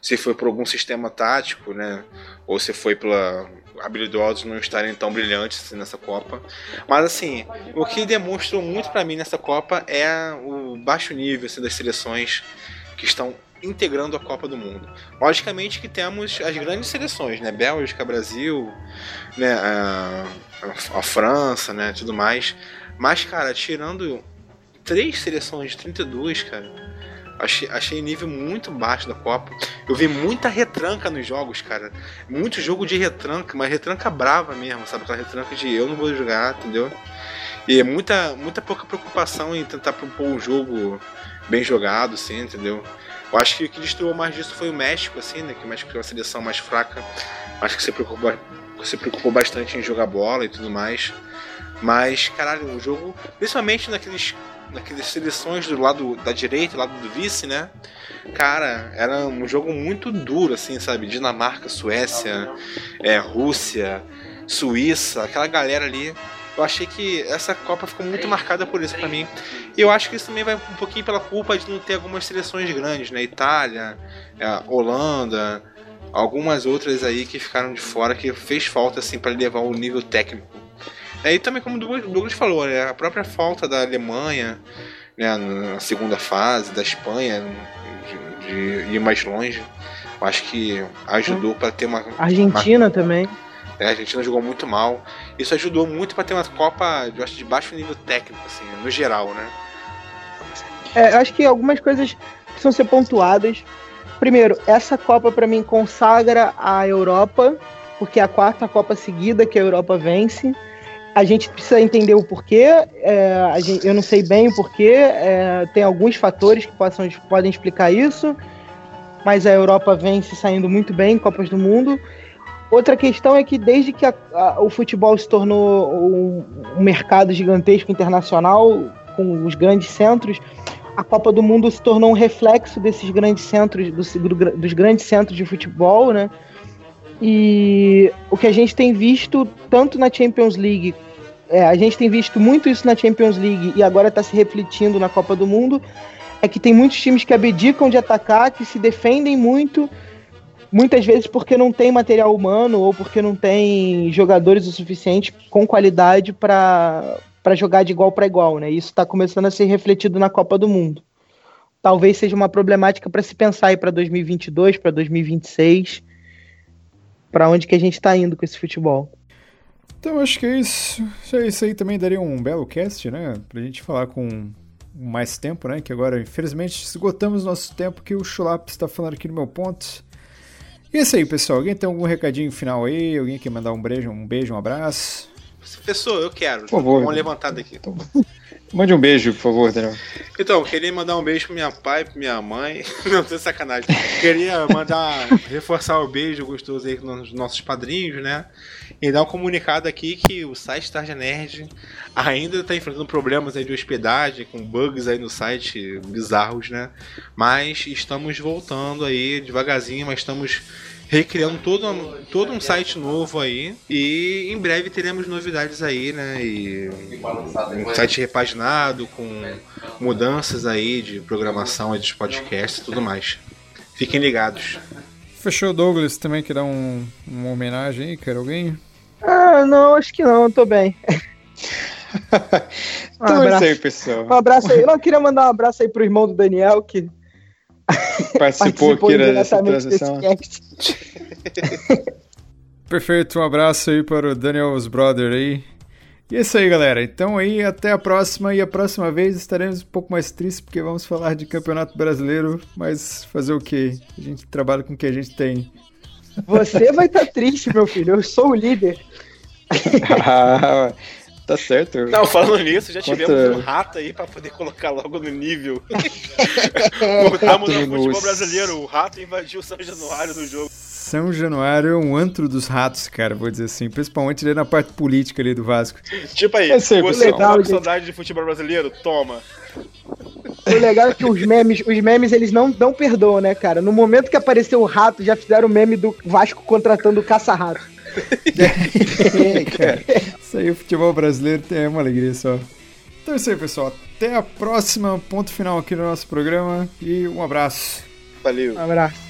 se foi por algum sistema tático, né? Ou se foi pela habilidosos não estarem tão brilhantes assim, nessa Copa. Mas assim, o que demonstrou muito pra mim nessa Copa é o baixo nível assim, das seleções que estão integrando a Copa do Mundo. Logicamente que temos as grandes seleções, né? Bélgica, Brasil, né? A, a França, né? Tudo mais. Mas, cara, tirando três seleções de 32, cara, achei, achei nível muito baixo da Copa. Eu vi muita retranca nos jogos, cara. Muito jogo de retranca, mas retranca brava mesmo, sabe? Aquela retranca de eu não vou jogar, entendeu? E muita, muita pouca preocupação em tentar propor um jogo bem jogado, assim, entendeu? Eu acho que o que destruiu mais disso foi o México, assim, né? Que o México é uma seleção mais fraca, mas que se preocupou, se preocupou bastante em jogar bola e tudo mais. Mas, caralho, o jogo, principalmente naqueles, naquelas seleções do lado da direita, lado do vice, né? Cara, era um jogo muito duro, assim, sabe? Dinamarca, Suécia, é, Rússia, Suíça, aquela galera ali. Eu achei que essa Copa ficou muito marcada por isso pra mim. E eu acho que isso também vai um pouquinho pela culpa de não ter algumas seleções grandes, né? Itália, é, Holanda, algumas outras aí que ficaram de fora que fez falta assim para levar o nível técnico. É, e também como o Douglas falou, né, a própria falta da Alemanha né, na segunda fase, da Espanha de, de ir mais longe, eu acho que ajudou para ter uma Argentina também. é, a Argentina jogou muito mal. Isso ajudou muito para ter uma Copa, eu acho, de baixo nível técnico, assim, no geral, né? É, eu acho que algumas coisas precisam ser pontuadas. Primeiro, essa Copa para mim consagra a Europa, porque é a quarta Copa seguida que a Europa vence. A gente precisa entender o porquê. é, gente- eu não sei bem o porquê. é, tem alguns fatores que possam, podem explicar isso. Mas a Europa vence saindo muito bem em Copas do Mundo. Outra questão é que desde que a- a- o futebol se tornou um, um mercado gigantesco internacional, com os grandes centros, a Copa do Mundo se tornou um reflexo desses grandes centros, dos, grandes centros de futebol, né? E o que a gente tem visto tanto na Champions League, é, a gente tem visto muito isso na Champions League e agora está se refletindo na Copa do Mundo, é que tem muitos times que abdicam de atacar, que se defendem muito, muitas vezes porque não tem material humano ou porque não tem jogadores o suficiente com qualidade para jogar de igual para igual, né? Isso está começando a ser refletido na Copa do Mundo. Talvez seja uma problemática para se pensar aí para 2022, para 2026, para onde que a gente está indo com esse futebol. Então acho que é isso. Isso aí também daria um belo cast, né? Pra gente falar com mais tempo, né? Que agora, infelizmente, esgotamos nosso tempo que o Chulap está falando aqui no meu ponto. E é isso aí, pessoal. Alguém tem algum recadinho final aí? Alguém quer mandar um beijo, um beijo, um abraço? Professor, eu quero. Por favor. Uma levantada aqui. Então, mande um beijo, por favor, Daniel. Então, queria mandar um beijo pro minha pai, pra minha mãe. Não, tô sacanagem. Queria mandar, reforçar o beijo gostoso aí nos nossos padrinhos, né? E dar um comunicado aqui que o site Tarja Nerd ainda tá enfrentando problemas aí de hospedagem, com bugs aí no site bizarros, né? Mas estamos voltando aí devagarzinho, mas estamos recriando todo, um- todo um site novo aí. E em breve teremos novidades aí, né? E um site repaginado, com mudanças aí de programação aí dos podcasts e tudo mais. Fiquem ligados. Fechou, Douglas. Também quer dar um, uma homenagem aí, cara? Alguém? Ah, não, acho que não, tô bem. Um Então é isso abraço. aí, pessoal. Um abraço aí. Eu queria mandar um abraço aí pro irmão do Daniel, que Participou participou aqui dessa transição. Perfeito, um abraço aí para o Daniel's Brother aí. E é isso aí, galera. Então aí, até a próxima. E a próxima vez estaremos um pouco mais tristes, porque vamos falar de Campeonato Brasileiro. Mas fazer o quê? A gente trabalha com o que a gente tem. Você vai estar triste, meu filho. Eu sou o líder. Ah, tá certo. Não, falando nisso, já Quanto- tivemos um rato aí pra poder colocar logo no nível. Voltamos no no- futebol brasileiro, o rato invadiu São Januário no jogo. São Januário é um antro dos ratos, cara, vou dizer assim. Principalmente ali na parte política ali do Vasco. Tipo aí, É sempre você legal, tá com saudade de futebol brasileiro? Toma. O legal é que os memes, os memes eles não, não perdoam, né, cara? No momento que apareceu o rato, já fizeram o meme do Vasco contratando o caça-rato. Cara, isso aí, o futebol brasileiro é uma alegria só. Então é isso aí, pessoal. Até a próxima. Ponto final aqui no nosso programa. E um abraço. Valeu. Um abraço.